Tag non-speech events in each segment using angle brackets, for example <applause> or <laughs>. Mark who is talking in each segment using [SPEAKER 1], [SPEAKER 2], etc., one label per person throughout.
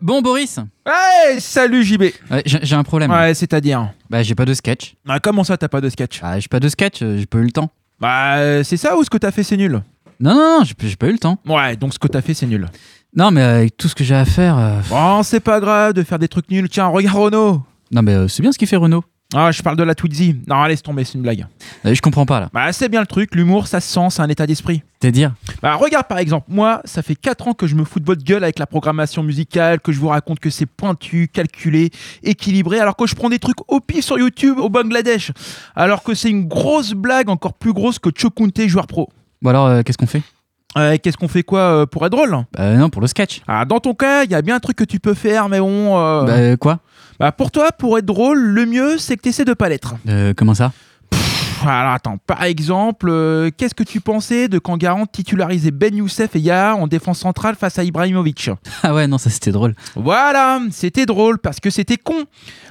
[SPEAKER 1] Bon Boris
[SPEAKER 2] Ouais, salut JB.
[SPEAKER 1] Ouais, j'ai un problème.
[SPEAKER 2] Ouais, c'est-à-dire.
[SPEAKER 1] Bah j'ai pas de sketch.
[SPEAKER 2] Ah, comment ça, t'as pas de sketch?
[SPEAKER 1] Bah j'ai pas de sketch, euh, j'ai pas eu le temps.
[SPEAKER 2] Bah, c'est ça ou ce que t'as fait, c'est nul?
[SPEAKER 1] Non non non, j'ai j'ai pas eu le temps.
[SPEAKER 2] Ouais, donc ce que t'as fait, c'est nul.
[SPEAKER 1] Non mais avec tout ce que j'ai à faire... euh,
[SPEAKER 2] Bon, c'est pas grave de faire des trucs nuls. Tiens, regarde Renault.
[SPEAKER 1] Non mais euh, c'est bien ce qu'il fait Renault.
[SPEAKER 2] Ah, je parle de la Twizy. Non, laisse tomber, c'est une blague.
[SPEAKER 1] Euh, je comprends pas là.
[SPEAKER 2] Bah, c'est bien le truc, l'humour, ça se sent, c'est un état d'esprit.
[SPEAKER 1] C'est-à-dire
[SPEAKER 2] Bah, regarde par exemple, moi, ça fait 4 ans que je me fous de votre gueule avec la programmation musicale, que je vous raconte que c'est pointu, calculé, équilibré, alors que je prends des trucs au pif sur YouTube au Bangladesh. Alors que c'est une grosse blague, encore plus grosse que Chokunte, joueur pro.
[SPEAKER 1] Bon alors euh, qu'est-ce qu'on fait
[SPEAKER 2] Euh, Qu'est-ce qu'on fait quoi euh, pour être drôle
[SPEAKER 1] Bah non pour le sketch.
[SPEAKER 2] Ah, dans ton cas, il y a bien un truc que tu peux faire, mais bon. euh,
[SPEAKER 1] Bah quoi?
[SPEAKER 2] Bah, pour toi, pour être drôle, le mieux, c'est que tu essaies de pas l'être.
[SPEAKER 1] Euh, Comment ça?
[SPEAKER 2] Pff, Alors attends, par exemple, euh, qu'est-ce que tu pensais de quand Garant titularisait Ben Youssef et Yaha en défense centrale face à Ibrahimovic? <laughs>
[SPEAKER 1] Ah ouais non ça c'était drôle.
[SPEAKER 2] Voilà, c'était drôle parce que c'était con.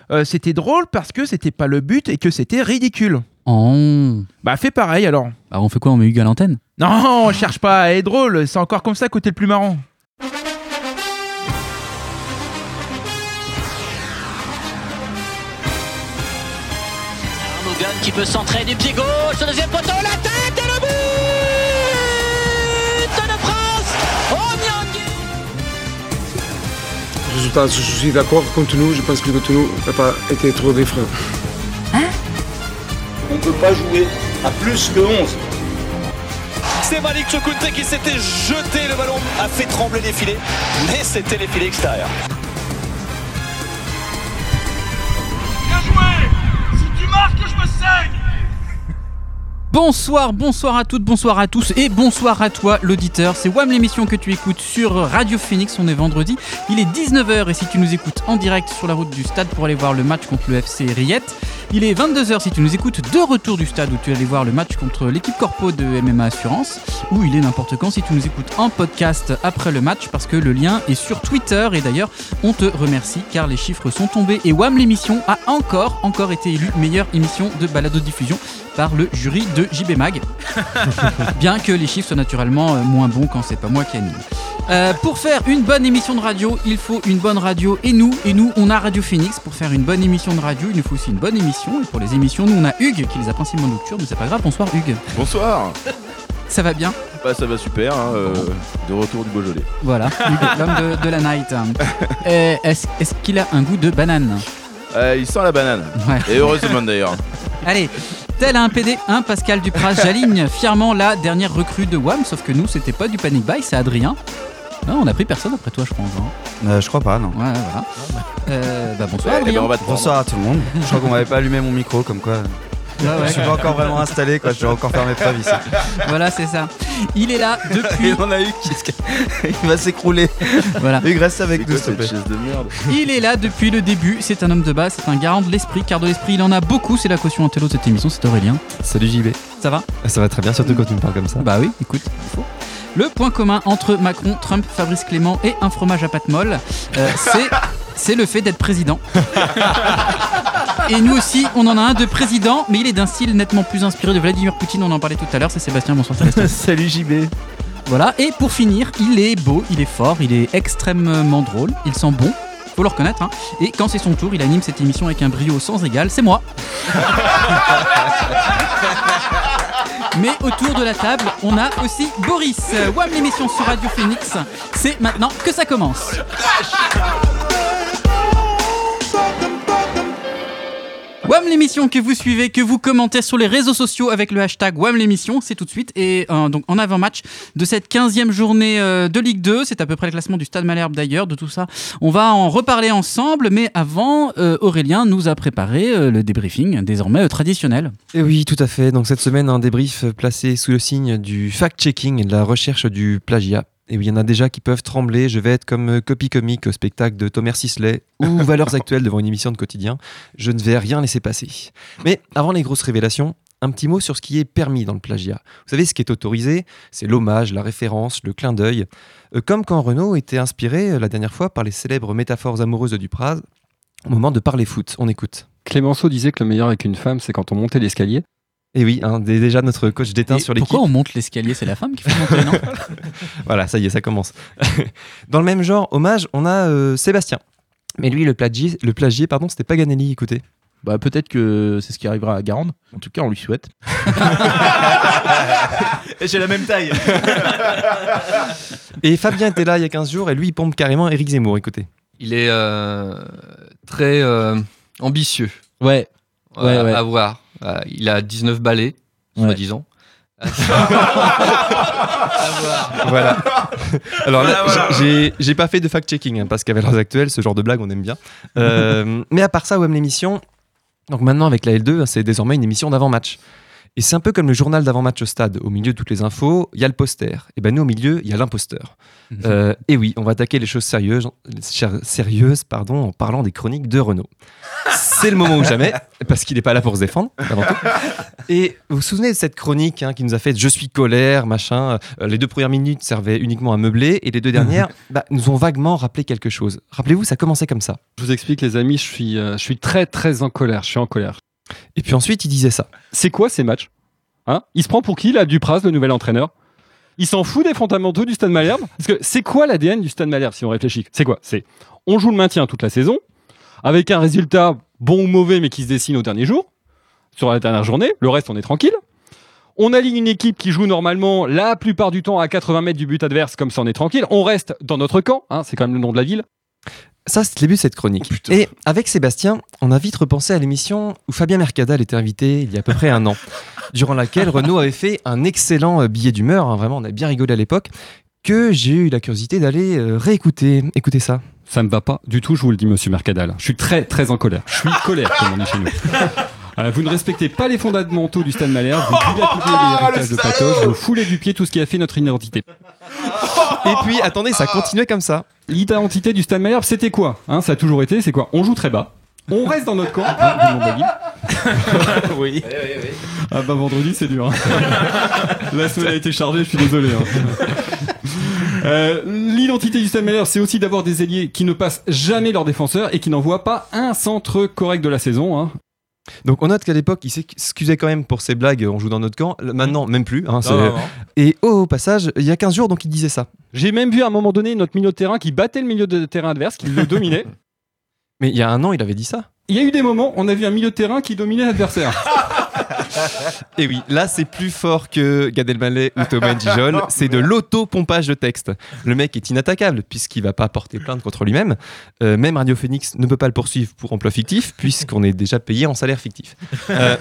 [SPEAKER 2] Euh, c'était drôle parce que c'était pas le but et que c'était ridicule.
[SPEAKER 1] Oh.
[SPEAKER 2] Bah fais pareil alors.
[SPEAKER 1] Bah on fait quoi? On met Hugues à l'antenne?
[SPEAKER 2] Non, on cherche pas à être drôle, c'est encore comme ça t'es le plus marrant.
[SPEAKER 3] Qui peut centrer du pied gauche, le deuxième poteau, la tête et le but de France Nyangui
[SPEAKER 4] Résultat, je suis d'accord contre nous. Je pense que contre nous n'a pas été trop des freins.
[SPEAKER 5] On ne peut pas jouer à plus que 11.
[SPEAKER 3] C'est Malik Chokunte qui s'était jeté, le ballon a fait trembler les filets, mais c'était les filets extérieurs. marre que je me saigne.
[SPEAKER 1] Bonsoir, bonsoir à toutes, bonsoir à tous et bonsoir à toi l'auditeur. C'est WAM l'émission que tu écoutes sur Radio Phoenix, on est vendredi. Il est 19h et si tu nous écoutes en direct sur la route du stade pour aller voir le match contre le FC Riette. Il est 22h si tu nous écoutes de retour du stade où tu allais voir le match contre l'équipe Corpo de MMA Assurance. Ou il est n'importe quand si tu nous écoutes en podcast après le match parce que le lien est sur Twitter et d'ailleurs on te remercie car les chiffres sont tombés et WAM l'émission a encore, encore été élue meilleure émission de balado diffusion par le jury de JB Mag. <laughs> Bien que les chiffres soient naturellement euh, moins bons quand c'est pas moi qui anime. Euh, pour faire une bonne émission de radio, il faut une bonne radio et nous, et nous, on a Radio Phoenix. Pour faire une bonne émission de radio, il nous faut aussi une bonne émission. Et pour les émissions, nous, on a Hugues qui les a principalement nocturnes, mais c'est pas grave. Bonsoir Hugues.
[SPEAKER 6] Bonsoir
[SPEAKER 1] Ça va bien?
[SPEAKER 6] Bah ça va super, hein, euh, de retour du Beaujolais.
[SPEAKER 1] Voilà, Hugues, <laughs> l'homme de, de la night. <laughs> Euh, Est-ce est-ce qu'il a un goût de banane?
[SPEAKER 6] Euh, il sent la banane.
[SPEAKER 1] Ouais.
[SPEAKER 6] Et heureusement d'ailleurs.
[SPEAKER 1] Allez, tel un PD, un Pascal Dupras j'aligne fièrement la dernière recrue de WAM, sauf que nous, c'était pas du Panic Buy, c'est Adrien. Non, on a pris personne après toi, je pense. hein.
[SPEAKER 7] Euh, je crois pas, non.
[SPEAKER 1] Ouais, voilà. Euh, bah bonsoir
[SPEAKER 6] Eh ben,
[SPEAKER 1] Adrien.
[SPEAKER 6] on va te prendre.
[SPEAKER 7] Bonsoir à tout le monde. Je crois qu'on m'avait pas allumé mon micro, comme quoi.
[SPEAKER 1] Ouais, ouais.
[SPEAKER 7] Je suis pas encore vraiment installé, quoi. Je dois encore faire mes preuves ici.
[SPEAKER 1] Voilà, c'est ça. Il est là depuis. <laughs>
[SPEAKER 7] Et on a eu qui <laughs> Il va s'écrouler.
[SPEAKER 1] voilà.
[SPEAKER 7] Hugues, reste avec nous, s'il te
[SPEAKER 6] cette
[SPEAKER 7] plaît.
[SPEAKER 6] chaise de merde
[SPEAKER 1] Il est là depuis le début. C'est un homme de base, c'est un garant de l'esprit, car de l'esprit, il en a beaucoup. C'est la caution intello de cette émission. C'est Aurélien.
[SPEAKER 7] Salut JB.
[SPEAKER 1] Ça va
[SPEAKER 7] Ça va très bien, surtout quand tu me parles comme ça.
[SPEAKER 1] Bah oui, écoute, il faut. Le point commun entre Macron, Trump, Fabrice Clément et un fromage à pâte molle, euh, c'est <laughs> c'est le fait d'être président. <laughs> Et nous aussi, on en a un de président, mais il est d'un style nettement plus inspiré de Vladimir Poutine. On en parlait tout à l'heure. C'est Sébastien. Bonsoir Sébastien. <laughs>
[SPEAKER 2] Salut JB.
[SPEAKER 1] Voilà, et pour finir, il est beau, il est fort, il est extrêmement drôle, il sent bon, faut le reconnaître, hein. et quand c'est son tour, il anime cette émission avec un brio sans égal, c'est moi. <laughs> Mais autour de la table, on a aussi Boris. WAM l'émission sur Radio Phoenix, c'est maintenant que ça commence. WAM l'émission que vous suivez, que vous commentez sur les réseaux sociaux avec le hashtag WAM l'émission, c'est tout de suite. Et euh, donc en avant-match de cette 15e journée euh, de Ligue 2, c'est à peu près le classement du Stade Malherbe d'ailleurs, de tout ça. On va en reparler ensemble, mais avant, euh, Aurélien nous a préparé le débriefing, désormais traditionnel.
[SPEAKER 8] Et oui, tout à fait. Donc cette semaine, un débrief placé sous le signe du fact-checking de la recherche du plagiat. Et oui, il y en a déjà qui peuvent trembler. Je vais être comme euh, copie comique au spectacle de Thomas Sisley ou <laughs> Valeurs Actuelles devant une émission de quotidien. Je ne vais rien laisser passer. Mais avant les grosses révélations, un petit mot sur ce qui est permis dans le plagiat. Vous savez, ce qui est autorisé, c'est l'hommage, la référence, le clin d'œil. Euh, Comme quand Renaud était inspiré euh, la dernière fois par les célèbres métaphores amoureuses de Dupraz au moment de parler foot. On écoute.
[SPEAKER 9] Clémenceau disait que le meilleur avec une femme, c'est quand on montait l'escalier.
[SPEAKER 8] Et oui, hein, dé- déjà notre coach d'éteint sur l'équipe.
[SPEAKER 1] Pourquoi on monte l'escalier C'est la femme qui fait monter, non <laughs>
[SPEAKER 8] Voilà, ça y est, ça commence. <laughs> Dans le même genre, hommage, on a euh, Sébastien. Mais lui, le plagier, le plagier pardon, c'était Paganelli, écoutez.
[SPEAKER 2] Bah peut-être que c'est ce qui arrivera à Garande. En tout cas, on lui souhaite. <laughs> Et j'ai la même taille.
[SPEAKER 8] Et Fabien était là il y a 15 jours et lui, il pompe carrément Eric Zemmour, écoutez.
[SPEAKER 9] Il est euh, très euh, ambitieux.
[SPEAKER 2] Ouais. Ouais, ouais.
[SPEAKER 9] À voir. Euh, il a 19 balais,
[SPEAKER 2] Ouais.
[SPEAKER 9] soi-disant. <laughs>
[SPEAKER 8] Voilà. Alors là, j'ai j'ai pas fait de fact-checking hein, parce qu'à Valeurs Actuelles, ce genre de blague, on aime bien. Euh, <laughs> mais à part ça, WM l'émission. Donc maintenant, avec la L2, c'est désormais une émission d'avant-match. Et c'est un peu comme le journal d'avant-match au stade. Au milieu de toutes les infos, il y a le poster. Et ben nous, au milieu, il y a l'imposteur. Euh, et oui, on va attaquer les choses sérieuses, sérieuses pardon, en parlant des chroniques de Renault. C'est le moment ou jamais, parce qu'il n'est pas là pour se défendre, avant tout. Et vous vous souvenez de cette chronique hein, qui nous a fait Je suis colère, machin. Euh, les deux premières minutes servaient uniquement à meubler, et les deux dernières <laughs> bah, nous ont vaguement rappelé quelque chose. Rappelez-vous, ça commençait comme ça.
[SPEAKER 10] Je vous explique, les amis, je suis, euh, je suis très, très en colère. Je suis en colère.
[SPEAKER 8] Et puis ensuite, il disait ça.
[SPEAKER 10] C'est quoi ces matchs? Hein? Il se prend pour qui, là, Dupraz, le nouvel entraîneur? Il s'en fout des fondamentaux du Stade Malherbe? Parce que c'est quoi l'ADN du Stade Malherbe, si on réfléchit? C'est quoi? C'est on joue le maintien toute la saison, avec un résultat bon ou mauvais, mais qui se dessine au dernier jour, sur la dernière journée. Le reste, on est tranquille. On aligne une équipe qui joue normalement la plupart du temps à 80 mètres du but adverse, comme ça on est tranquille. On reste dans notre camp, hein, c'est quand même le nom de la ville.
[SPEAKER 8] Ça, c'est le début de cette chronique. et avec Sébastien, on a vite repensé à l'émission où Fabien Mercadal était invité il y a à peu près un an, <laughs> durant laquelle Renault avait fait un excellent euh, billet d'humeur. hein, vraiment, on a bien rigolé à l'époque. Que j'ai eu la curiosité d'aller euh, réécouter. Écoutez ça.
[SPEAKER 10] Ça me va pas du tout, je vous le dis, monsieur Mercadal. Je suis très, très en colère. Je suis colère, comme on dit chez nous. <laughs> Euh, vous ne respectez pas les fondamentaux du Stade Malherbe, vous dilapidez l'héritage de Patoche, vous foulez du pied tout ce qui a fait notre identité.
[SPEAKER 8] Et puis, attendez, ça continuait comme ça.
[SPEAKER 10] L'identité du Stade Malherbe, c'était quoi hein? Ça a toujours été, c'est quoi? On joue très bas, on reste dans notre camp, hein, <laughs>
[SPEAKER 2] oui.
[SPEAKER 10] Ah bah vendredi c'est dur. hein. La semaine a été chargée, je suis désolé. hein. Euh, L'identité du Stade Malherbe, c'est aussi d'avoir des ailiers qui ne passent jamais leurs défenseurs et qui n'envoient pas un centre correct de la saison. hein.
[SPEAKER 8] Donc on note qu'à l'époque, il s'excusait quand même pour ses blagues, on joue dans notre camp. Maintenant, même plus. hein, c'est-
[SPEAKER 10] Non, non, non.
[SPEAKER 8] Et au passage, il y a 15 jours, donc il disait ça.
[SPEAKER 10] J'ai même vu à un moment donné notre milieu de terrain qui battait le milieu de terrain adverse, qui le dominait. <laughs>
[SPEAKER 8] Mais il y a un an, il avait dit ça.
[SPEAKER 10] Il y a eu des moments, on a vu un milieu de terrain qui dominait l'adversaire. <laughs>
[SPEAKER 8] Et oui, là c'est plus fort que Gad Elmaleh ou Thomas <laughs> Gijol, c'est de l'auto-pompage de texte. Le mec est inattaquable puisqu'il va pas porter plainte contre lui-même. Euh, même Radio Phoenix ne peut pas le poursuivre pour emploi fictif puisqu'on est déjà payé en salaire fictif. Euh,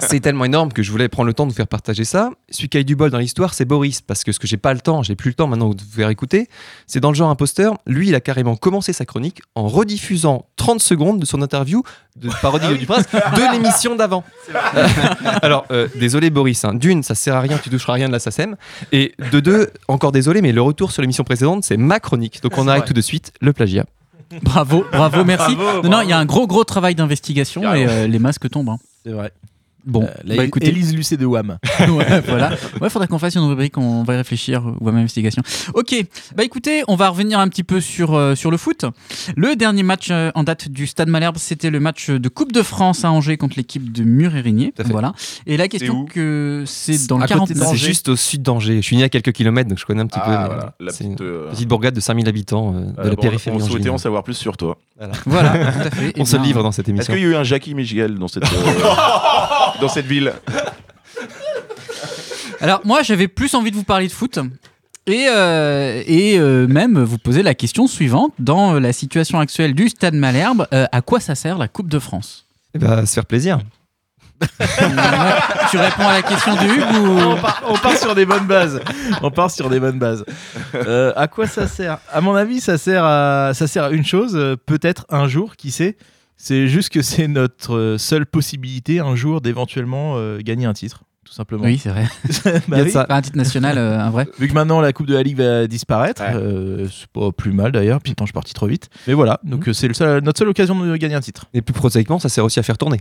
[SPEAKER 8] c'est tellement énorme que je voulais prendre le temps de vous faire partager ça. Celui qui a eu du bol dans l'histoire, c'est Boris parce que ce que j'ai pas le temps, j'ai plus le temps maintenant de vous faire écouter, c'est dans le genre imposteur. Lui, il a carrément commencé sa chronique en rediffusant 30 secondes de son interview de parodie Dupraz de l'émission d'avant. <laughs> Alors, euh, désolé Boris, hein. d'une, ça sert à rien, tu toucheras rien de la SACEM. Et de deux, encore désolé, mais le retour sur l'émission précédente, c'est ma chronique. Donc on arrête tout de suite le plagiat.
[SPEAKER 1] Bravo, bravo, merci.
[SPEAKER 2] Bravo,
[SPEAKER 1] non, il y a un gros, gros travail d'investigation et euh, les masques tombent. hein.
[SPEAKER 2] C'est vrai.
[SPEAKER 1] Bon,
[SPEAKER 2] La
[SPEAKER 1] bah écoutez.
[SPEAKER 2] Élise Lucet de Wham. <laughs>
[SPEAKER 1] ouais, <laughs> voilà. Ouais, faudra qu'on fasse une rubrique, on va y réfléchir, ou à ma investigation. Ok, bah écoutez, on va revenir un petit peu sur, euh, sur le foot. Le dernier match euh, en date du Stade Malherbe, c'était le match de Coupe de France à Angers contre l'équipe de
[SPEAKER 8] fait.
[SPEAKER 1] Voilà. Et la question que c'est dans le
[SPEAKER 8] À côté
[SPEAKER 1] 49.
[SPEAKER 8] de- C'est juste au sud d'Angers. Je suis né à quelques kilomètres, donc je connais un petit
[SPEAKER 6] Ah,
[SPEAKER 8] peu.
[SPEAKER 6] voilà, la
[SPEAKER 8] C'est une
[SPEAKER 6] petite, euh,
[SPEAKER 8] petite bourgade de 5000 habitants euh, de
[SPEAKER 6] euh,
[SPEAKER 8] la
[SPEAKER 6] bon,
[SPEAKER 8] périphérie
[SPEAKER 6] On souhaitait en savoir plus sur toi. <laughs>
[SPEAKER 1] Voilà, tout à <laughs> fait.
[SPEAKER 8] On
[SPEAKER 1] Eh
[SPEAKER 8] se
[SPEAKER 1] bien,
[SPEAKER 8] livre dans cette
[SPEAKER 6] Est-ce
[SPEAKER 8] émission.
[SPEAKER 6] qu'il y a eu un Jackie Michel dans cette, euh, <laughs> dans cette ville?
[SPEAKER 1] Alors moi j'avais plus envie de vous parler de foot et, euh, et euh, même vous poser la question suivante dans la situation actuelle du Stade Malherbe, euh, à quoi ça sert la Coupe de France?
[SPEAKER 8] Eh ben, se faire plaisir. <laughs>
[SPEAKER 1] Tu réponds à la question de Hugues
[SPEAKER 2] on,
[SPEAKER 1] ou
[SPEAKER 2] part, on part sur des bonnes bases. On part sur des bonnes bases. Euh, à quoi ça sert? À mon avis, ça sert à, ça sert à une chose. euh, Peut-être un jour, qui sait? C'est juste que c'est notre seule possibilité un jour d'éventuellement euh, gagner un titre, tout simplement.
[SPEAKER 1] Oui c'est vrai. <laughs>
[SPEAKER 2] Bah
[SPEAKER 8] Il y a de
[SPEAKER 2] oui.
[SPEAKER 8] ça.
[SPEAKER 1] Pas un titre national, euh, un vrai.
[SPEAKER 2] Vu que maintenant la Coupe de la Ligue va disparaître,
[SPEAKER 6] Ouais.
[SPEAKER 2] euh, c'est pas plus mal d'ailleurs. Puis attends, je suis parti trop vite. Mais voilà, donc euh, c'est le seul- notre seule occasion de gagner un titre.
[SPEAKER 8] Et plus prosaïquement, ça sert aussi à faire tourner.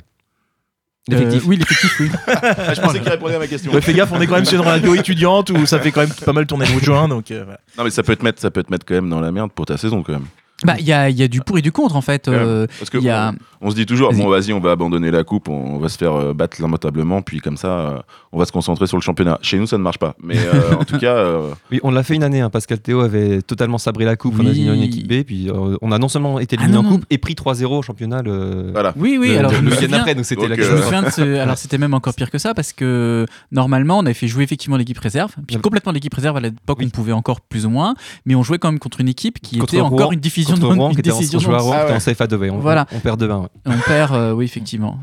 [SPEAKER 8] L'effectif.
[SPEAKER 2] Euh, oui, l'effectif, oui.
[SPEAKER 6] Ah, <laughs> Je pensais qu'il répondait à ma question.
[SPEAKER 2] Ouais, fais gaffe, on est quand même sur une radio étudiante où ça fait quand même pas mal tourner le bout de juin. Donc, euh, voilà.
[SPEAKER 6] Non mais ça peut te mettre, ça peut te mettre quand même dans la merde pour ta saison quand même.
[SPEAKER 1] Bah, il y a, il y a du pour et du contre en fait. Euh,
[SPEAKER 6] Parce que
[SPEAKER 1] il y a...
[SPEAKER 6] on, on se dit toujours,
[SPEAKER 1] Vas-y.
[SPEAKER 6] bon, vas-y, on va abandonner la coupe, on, va se faire euh, battre lamentablement, puis comme ça, euh, on va se concentrer sur le championnat. Chez nous, ça ne marche pas. Mais euh, en tout cas, euh, <laughs>
[SPEAKER 8] Oui, on l'a fait une année. hein. Pascal Théo avait totalement sabré la coupe. On a éliminé une équipe B. Puis euh, on a non seulement été
[SPEAKER 1] Ah,
[SPEAKER 8] éliminé en coupe et pris 3-0 au championnat. Le...
[SPEAKER 6] voilà.
[SPEAKER 1] Oui, oui,
[SPEAKER 8] le-
[SPEAKER 1] alors
[SPEAKER 8] le week-end après, donc c'était
[SPEAKER 6] Donc,
[SPEAKER 8] la
[SPEAKER 6] euh,
[SPEAKER 1] ce... Alors c'était même encore pire que ça parce que normalement on avait fait jouer effectivement l'équipe réserve, puis complètement l'équipe réserve à l'époque
[SPEAKER 8] Oui.
[SPEAKER 1] on pouvait encore plus ou moins, mais on jouait quand même contre une équipe qui
[SPEAKER 8] Contre
[SPEAKER 1] était
[SPEAKER 8] Rouen-
[SPEAKER 1] encore une diffusion
[SPEAKER 8] contre
[SPEAKER 1] de
[SPEAKER 8] Rouen,
[SPEAKER 1] une
[SPEAKER 8] qui était en,
[SPEAKER 1] décision de-
[SPEAKER 8] Rouen, qui était
[SPEAKER 6] ouais.
[SPEAKER 8] en CFA 2 On,
[SPEAKER 1] Voilà.
[SPEAKER 8] on perd 2 1
[SPEAKER 1] On perd, euh, oui effectivement.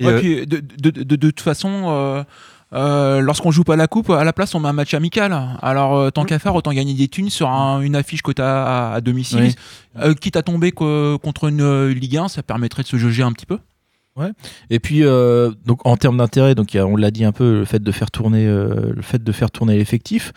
[SPEAKER 8] Et,
[SPEAKER 2] Ouais,
[SPEAKER 8] euh,
[SPEAKER 2] puis de, de, de, de- de toute façon, euh, euh, lorsqu'on joue pas la coupe, à la place on met un match amical. Alors euh, tant qu'à faire, autant gagner des thunes sur un- une affiche que tu as à, à domicile.
[SPEAKER 1] Oui.
[SPEAKER 2] Euh, quitte à tomber que- contre une euh, Ligue 1, ça permettrait de se jauger un petit peu.
[SPEAKER 11] Et puis, euh, donc en termes d'intérêt, donc il y a- on l'a dit un peu, le fait de faire tourner, euh, le fait de faire tourner l'effectif.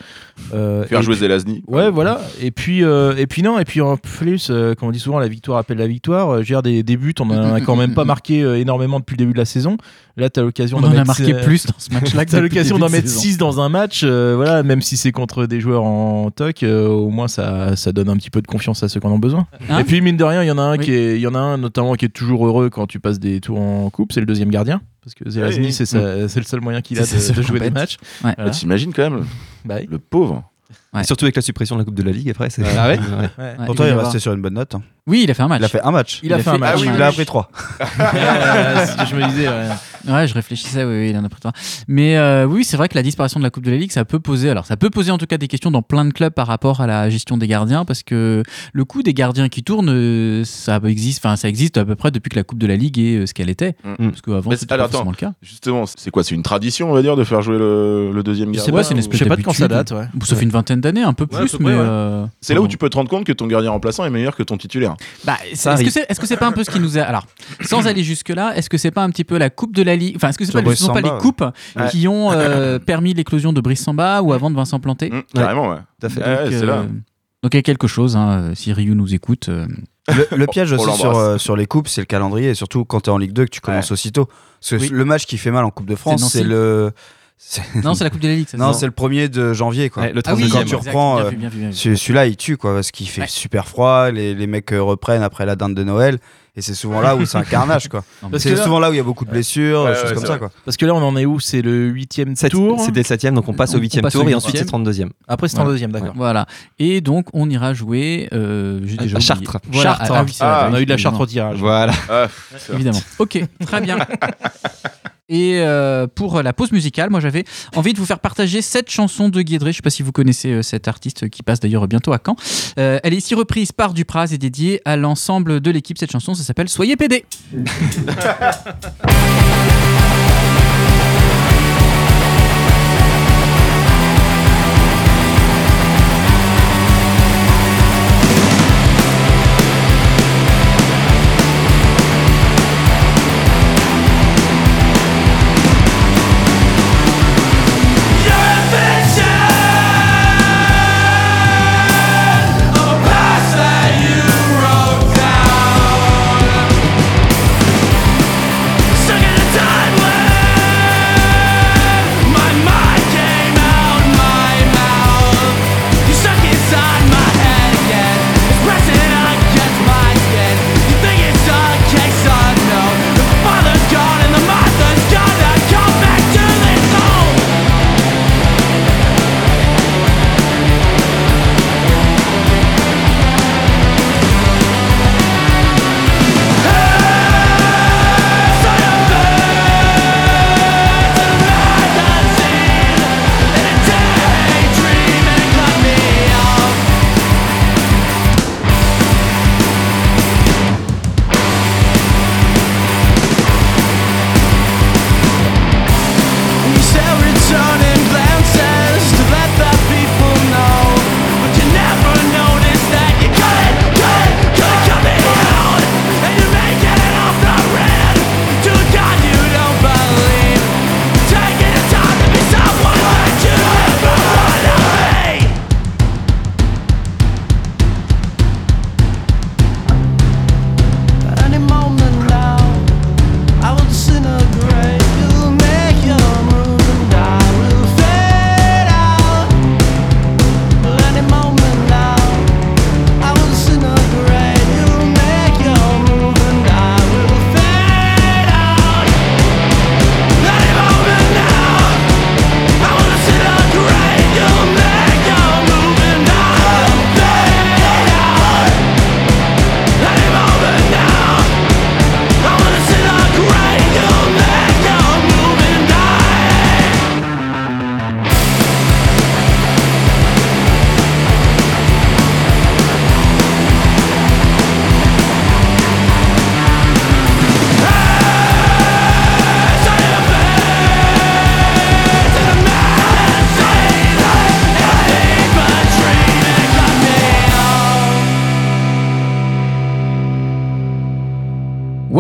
[SPEAKER 11] Euh,
[SPEAKER 6] Faire jouer Zelazny.
[SPEAKER 11] Ouais, voilà. Et puis, euh, et puis non, et puis en plus, comme on dit souvent, la victoire appelle la victoire. Dire, des, des buts, on en a quand même pas <laughs> marqué énormément depuis le début de la saison. Là, tu as l'occasion
[SPEAKER 1] On
[SPEAKER 11] d'en mettre,
[SPEAKER 1] marqué
[SPEAKER 11] euh,
[SPEAKER 1] plus dans ce match-là <laughs> le
[SPEAKER 11] l'occasion d'en
[SPEAKER 1] de
[SPEAKER 11] mettre
[SPEAKER 1] saison.
[SPEAKER 11] 6 dans un match, euh, voilà, même si c'est contre des joueurs en toc, euh, au moins ça, ça donne un petit peu de confiance à ceux qui en ont besoin.
[SPEAKER 1] Hein
[SPEAKER 11] et puis mine de rien, il y en a un
[SPEAKER 1] Oui.
[SPEAKER 11] qui est, il y en a un notamment qui est toujours heureux quand tu passes des tours en coupe, c'est le deuxième gardien, parce que Zelazny
[SPEAKER 6] Oui.
[SPEAKER 11] c'est le seul moyen qu'il a de, jouer des matchs.
[SPEAKER 1] Ouais.
[SPEAKER 11] Voilà.
[SPEAKER 6] T'imagines quand même,
[SPEAKER 11] Bah
[SPEAKER 6] le pauvre.
[SPEAKER 1] Ouais.
[SPEAKER 8] Surtout avec la suppression de la Coupe de la Ligue après. c'est-
[SPEAKER 11] Ah ouais
[SPEAKER 8] Ouais.
[SPEAKER 7] Pourtant,
[SPEAKER 1] va
[SPEAKER 7] il
[SPEAKER 1] avoir-
[SPEAKER 7] resté sur une bonne note. hein.
[SPEAKER 1] Oui, il a fait un match.
[SPEAKER 7] Il a fait un match.
[SPEAKER 11] Il a fait un match.
[SPEAKER 1] Ah oui,
[SPEAKER 7] Il a pris 3. <laughs>
[SPEAKER 11] Ouais, c'est ce que je me disais. ouais.
[SPEAKER 1] Ouais, je réfléchissais, oui, oui, il en a pris trois. Mais euh, oui, c'est vrai que la disparition de la Coupe de la Ligue, ça peut poser, alors ça peut poser en tout cas des questions dans plein de clubs par rapport à la gestion des gardiens, parce que le coût des gardiens qui tournent, euh, ça existe, enfin ça existe à peu près depuis que la Coupe de la Ligue est euh, ce qu'elle était,
[SPEAKER 6] Mm.
[SPEAKER 1] parce qu'avant c'était pas forcément le cas.
[SPEAKER 6] Justement, c'est quoi C'est une tradition, on va dire, de faire jouer le, le deuxième
[SPEAKER 1] Je sais
[SPEAKER 6] gardien
[SPEAKER 1] pas, c'est une
[SPEAKER 6] ou-
[SPEAKER 1] espèce
[SPEAKER 11] Je sais pas de quand ça date. Ouais.
[SPEAKER 1] Ça fait une vingtaine d'années, un peu
[SPEAKER 6] Ouais,
[SPEAKER 1] plus, mais
[SPEAKER 6] ouais.
[SPEAKER 1] euh,
[SPEAKER 6] C'est là où tu peux te rendre compte que ton gardien remplaçant est meilleur que ton titulaire.
[SPEAKER 1] Bah, est-ce que c'est que c'est pas un peu ce qui nous a alors sans aller jusque là est-ce que c'est pas un petit peu la coupe de la ligue enfin est-ce que pas ce sont pas les coupes
[SPEAKER 6] ouais.
[SPEAKER 1] qui ont euh, <laughs> permis l'éclosion de Brice Samba ou avant de Vincent Planté?
[SPEAKER 6] Hum, carrément, ouais.
[SPEAKER 8] Tout à fait.
[SPEAKER 1] Donc, euh,
[SPEAKER 6] là.
[SPEAKER 1] donc il y a quelque chose hein, si Ryu nous écoute euh,
[SPEAKER 7] Le, le piège
[SPEAKER 6] On
[SPEAKER 7] aussi sur, euh, sur les coupes, c'est le calendrier, et surtout quand tu es en Ligue 2 que tu commences aussitôt. Parce que
[SPEAKER 1] Oui.
[SPEAKER 7] le match qui fait mal en Coupe de France, c'est le.
[SPEAKER 1] Non c'est la coupe de la ligue ça,
[SPEAKER 7] Non, c'est le premier de janvier. Quoi.
[SPEAKER 8] Ouais, le
[SPEAKER 1] ah oui
[SPEAKER 8] 32e.
[SPEAKER 7] quand
[SPEAKER 1] exact,
[SPEAKER 7] tu reprends,
[SPEAKER 1] bien
[SPEAKER 7] euh, Celui-là, il tue, quoi, parce qu'il fait
[SPEAKER 1] Ouais.
[SPEAKER 7] super froid, les, les mecs euh, reprennent après la dinde de Noël, et c'est souvent là où c'est un <laughs> carnage, quoi. C'est
[SPEAKER 11] là-
[SPEAKER 7] souvent là où il y a beaucoup de blessures,
[SPEAKER 6] Ouais,
[SPEAKER 7] choses
[SPEAKER 6] ouais,
[SPEAKER 7] comme ça, quoi.
[SPEAKER 11] Parce que là, on en est où? C'est le huitième
[SPEAKER 8] Sept-
[SPEAKER 11] tour?
[SPEAKER 8] C'était le 7 donc on passe
[SPEAKER 1] On-
[SPEAKER 8] au
[SPEAKER 1] on
[SPEAKER 8] 8
[SPEAKER 1] passe
[SPEAKER 8] tour
[SPEAKER 1] au
[SPEAKER 8] et ensuite c'est
[SPEAKER 1] huitième.
[SPEAKER 8] 32e.
[SPEAKER 11] Après, c'est en deuxième, d'accord.
[SPEAKER 1] Voilà. Et donc, on ira jouer. Euh,
[SPEAKER 8] À-
[SPEAKER 1] déjà
[SPEAKER 8] à
[SPEAKER 1] oublié.
[SPEAKER 8] Chartres.
[SPEAKER 1] Voilà.
[SPEAKER 11] Chartres.
[SPEAKER 1] Ah, oui,
[SPEAKER 6] Ah,
[SPEAKER 11] on a eu de la charte au tirage.
[SPEAKER 8] Voilà.
[SPEAKER 6] Ah.
[SPEAKER 1] Évidemment. Ok, très bien. <laughs> Et euh, pour la pause musicale, moi j'avais envie de vous faire partager cette chanson de Guédré. Je sais pas si vous connaissez euh, cet artiste qui passe d'ailleurs bientôt à Caen. Euh, elle est ici reprise par Dupraz et dédiée à l'ensemble de l'équipe. Cette chanson, ça s'appelle Soyez PD. <laughs>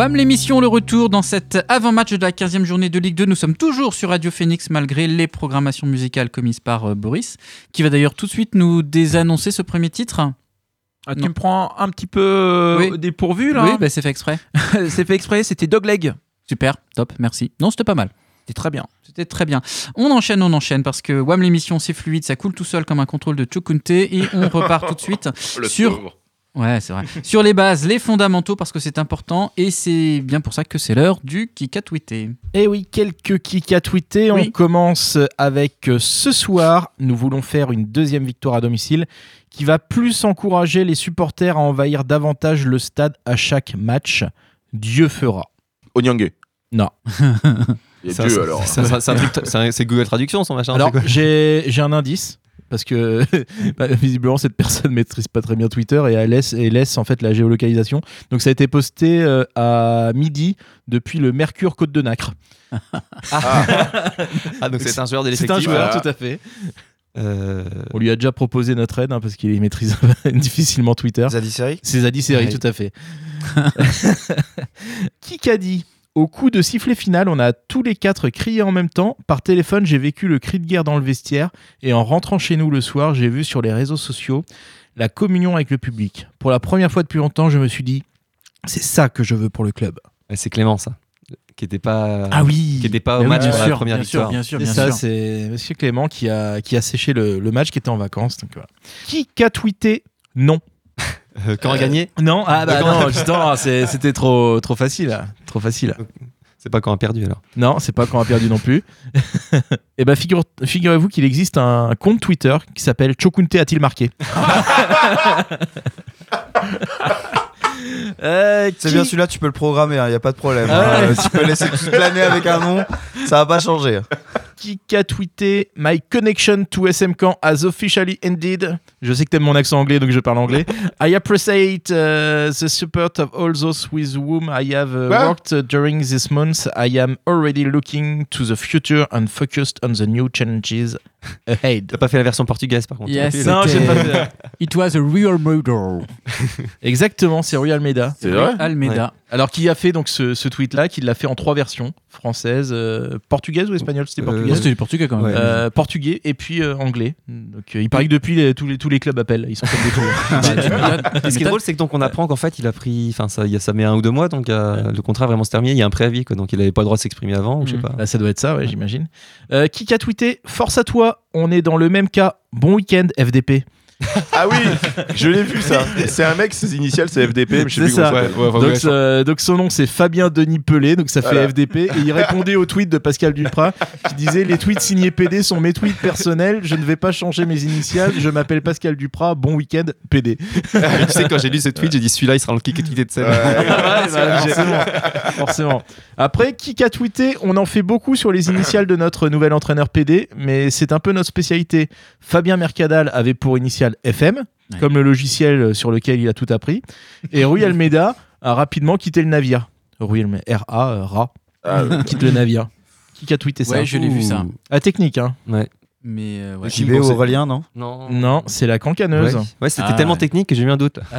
[SPEAKER 1] WAM l'émission, le retour dans cet avant-match de la 15e journée de Ligue 2. Nous sommes toujours sur Radio Phoenix malgré les programmations musicales commises par euh, Boris, qui va d'ailleurs tout de suite nous désannoncer ce premier titre.
[SPEAKER 2] Ah, tu
[SPEAKER 1] Non.
[SPEAKER 2] me prends un petit peu euh,
[SPEAKER 1] Oui.
[SPEAKER 2] dépourvu là
[SPEAKER 1] Oui, bah, c'est fait exprès. <laughs>
[SPEAKER 2] C'est fait exprès, c'était Dogleg.
[SPEAKER 1] Super, top, merci. Non, c'était pas mal.
[SPEAKER 2] C'était très bien.
[SPEAKER 1] C'était très bien. On enchaîne, on enchaîne, parce que WAM l'émission, c'est fluide, ça coule tout seul comme un contrôle de Chukunte, et on repart <laughs> tout de suite sur...
[SPEAKER 6] pauvre.
[SPEAKER 1] Ouais, c'est vrai. Sur les bases, les fondamentaux, parce que c'est important, et c'est bien pour ça que c'est l'heure du Kika tweeté.
[SPEAKER 11] Et Eh oui, quelques kicks à tweeter.
[SPEAKER 1] Oui.
[SPEAKER 11] On commence avec euh, ce soir. Nous voulons faire une deuxième victoire à domicile qui va plus encourager les supporters à envahir davantage le stade à chaque match. Dieu fera.
[SPEAKER 6] Onyangé.
[SPEAKER 11] Non.
[SPEAKER 6] Il y a
[SPEAKER 8] Ça,
[SPEAKER 6] Dieu
[SPEAKER 8] ça-
[SPEAKER 6] alors.
[SPEAKER 8] ça- ça- C'est Google Traduction son machin.
[SPEAKER 11] Alors, j'ai un indice. Parce que <laughs> bah, visiblement cette personne maîtrise pas très bien Twitter et elle laisse, en fait la géolocalisation. Donc ça a été posté euh, à midi depuis le Mercure Côte de Nacre. <laughs>
[SPEAKER 8] Ah, donc c'est un joueur de
[SPEAKER 11] C'est
[SPEAKER 8] l'effectif.
[SPEAKER 11] un joueur,
[SPEAKER 6] voilà.
[SPEAKER 11] tout à fait.
[SPEAKER 8] Euh,
[SPEAKER 11] On lui a déjà proposé notre aide hein, parce qu'il maîtrise <laughs> difficilement Twitter.
[SPEAKER 7] Zadie Seri
[SPEAKER 11] C'est Zadie Seri,
[SPEAKER 8] Ouais.
[SPEAKER 11] tout à fait. Qui qu'a dit? Au coup de sifflet final, on a tous les quatre crié en même temps. Par téléphone, j'ai vécu le cri de guerre dans le vestiaire. Et en rentrant chez nous le soir, j'ai vu sur les réseaux sociaux la communion avec le public. Pour la première fois depuis longtemps, je me suis dit c'est ça que je veux pour le club.
[SPEAKER 8] c'est Clément ça. Qui était pas.
[SPEAKER 11] Ah oui
[SPEAKER 8] Qui était pas au
[SPEAKER 11] oui,
[SPEAKER 8] match
[SPEAKER 11] bien
[SPEAKER 8] pour la
[SPEAKER 11] sûr,
[SPEAKER 8] première
[SPEAKER 1] bien sûr,
[SPEAKER 8] victoire.
[SPEAKER 1] bien sûr, bien
[SPEAKER 11] ça,
[SPEAKER 1] sûr.
[SPEAKER 11] c'est Monsieur Clément qui a, qui a séché le, le match, qui était en vacances. donc voilà. Qui qu'a tweeté Non?
[SPEAKER 8] Euh, Quand a gagné
[SPEAKER 11] Non, ah bah non, justement, c'est- c'était trop, trop facile. Trop facile.
[SPEAKER 8] C'est pas quand a perdu alors.
[SPEAKER 11] Non, c'est pas quand on a perdu non plus. <laughs> Et ben figure, figurez-vous qu'il existe un compte Twitter qui s'appelle Chokunte a-t-il marqué? <laughs> Euh,
[SPEAKER 7] C'est
[SPEAKER 11] qui-
[SPEAKER 7] bien celui-là, tu peux le programmer, il n'y a pas de problème.
[SPEAKER 11] Ah ouais.
[SPEAKER 7] hein. tu peux laisser toute l'année avec un nom, ça va pas changer.
[SPEAKER 11] Qui a tweeté My connection to SM Camp has officially ended. Je sais que t'aimes mon accent anglais, donc je parle anglais. <laughs> I appreciate uh, the support of all those with whom I have uh,
[SPEAKER 6] Quoi
[SPEAKER 11] worked uh, during this month. I am already looking to the future and focused on the new challenges <laughs> ahead.
[SPEAKER 8] T'as pas fait la version portugaise par contre.
[SPEAKER 1] Yes,
[SPEAKER 11] Non, j'ai pas fait.
[SPEAKER 1] It was a real murder. <laughs>
[SPEAKER 11] Exactement, c'est Rui Almeida.
[SPEAKER 6] C'est vrai
[SPEAKER 1] Almeida.
[SPEAKER 11] Alors, qui a fait donc ce, ce tweet-là, qui l'a fait en trois versions française, euh, portugaise ou espagnole C'était
[SPEAKER 8] Euh,
[SPEAKER 11] portugais.
[SPEAKER 1] C'était du portugais quand même.
[SPEAKER 8] Ouais.
[SPEAKER 11] Euh, portugais et puis euh, anglais. Donc euh, il paraît que depuis les- tous, les, tous les clubs appellent, ils sont comme des <laughs> tours.
[SPEAKER 1] Bah,
[SPEAKER 8] ce qui est drôle, c'est que donc on apprend qu'en fait, il a pris, enfin ça, il y a- ça met un ou deux mois, donc euh, le contrat vraiment se terminé. Il y a un préavis, quoi, donc il avait pas le droit de s'exprimer avant, ou je sais pas.
[SPEAKER 11] Bah, ça doit être ça, ouais, j'imagine. Euh, qui a tweeté Force à toi, on est dans le même cas. Bon week-end, FDP.
[SPEAKER 6] Ah oui, je l'ai vu ça. C'est un mec, ses initiales c'est FDP, mais je sais plus
[SPEAKER 11] ça. donc, euh, donc son nom c'est Fabien Denis Pelé, donc ça fait
[SPEAKER 6] Voilà.
[SPEAKER 11] FDP. Et il répondait au tweet de Pascal Duprat qui disait Les tweets signés PD sont mes tweets personnels, je ne vais pas changer mes initiales, je m'appelle Pascal Duprat, bon week-end, PD. <laughs>
[SPEAKER 8] tu sais, quand j'ai lu ce tweet, j'ai dit celui-là, il sera le kick tweeté de scène.
[SPEAKER 6] Ouais.
[SPEAKER 11] Ouais, bah, forcément, forcément. Après, qui a tweeté On en fait beaucoup sur les initiales de notre nouvel entraîneur PD, mais c'est un peu notre spécialité. Fabien Mercadal avait pour initiale FM,
[SPEAKER 1] Ouais.
[SPEAKER 11] comme le logiciel sur lequel il a tout appris. Et Rui Almeida a rapidement quitté le navire. Rui Almeida, R-A, euh, Ra,
[SPEAKER 6] Ah, <laughs>
[SPEAKER 11] quitte le navire. Qui a tweeté ça
[SPEAKER 1] Ouais, je l'ai vu ça.
[SPEAKER 11] À technique, hein.
[SPEAKER 8] Ouais.
[SPEAKER 1] Mais euh, ouais.
[SPEAKER 7] JB ou Aurélien, non?
[SPEAKER 8] Non.
[SPEAKER 11] Non, c'est la cancaneuse.
[SPEAKER 8] Ouais, c'était
[SPEAKER 1] Ah,
[SPEAKER 8] tellement
[SPEAKER 1] ouais.
[SPEAKER 8] technique que j'ai eu un doute. <laughs>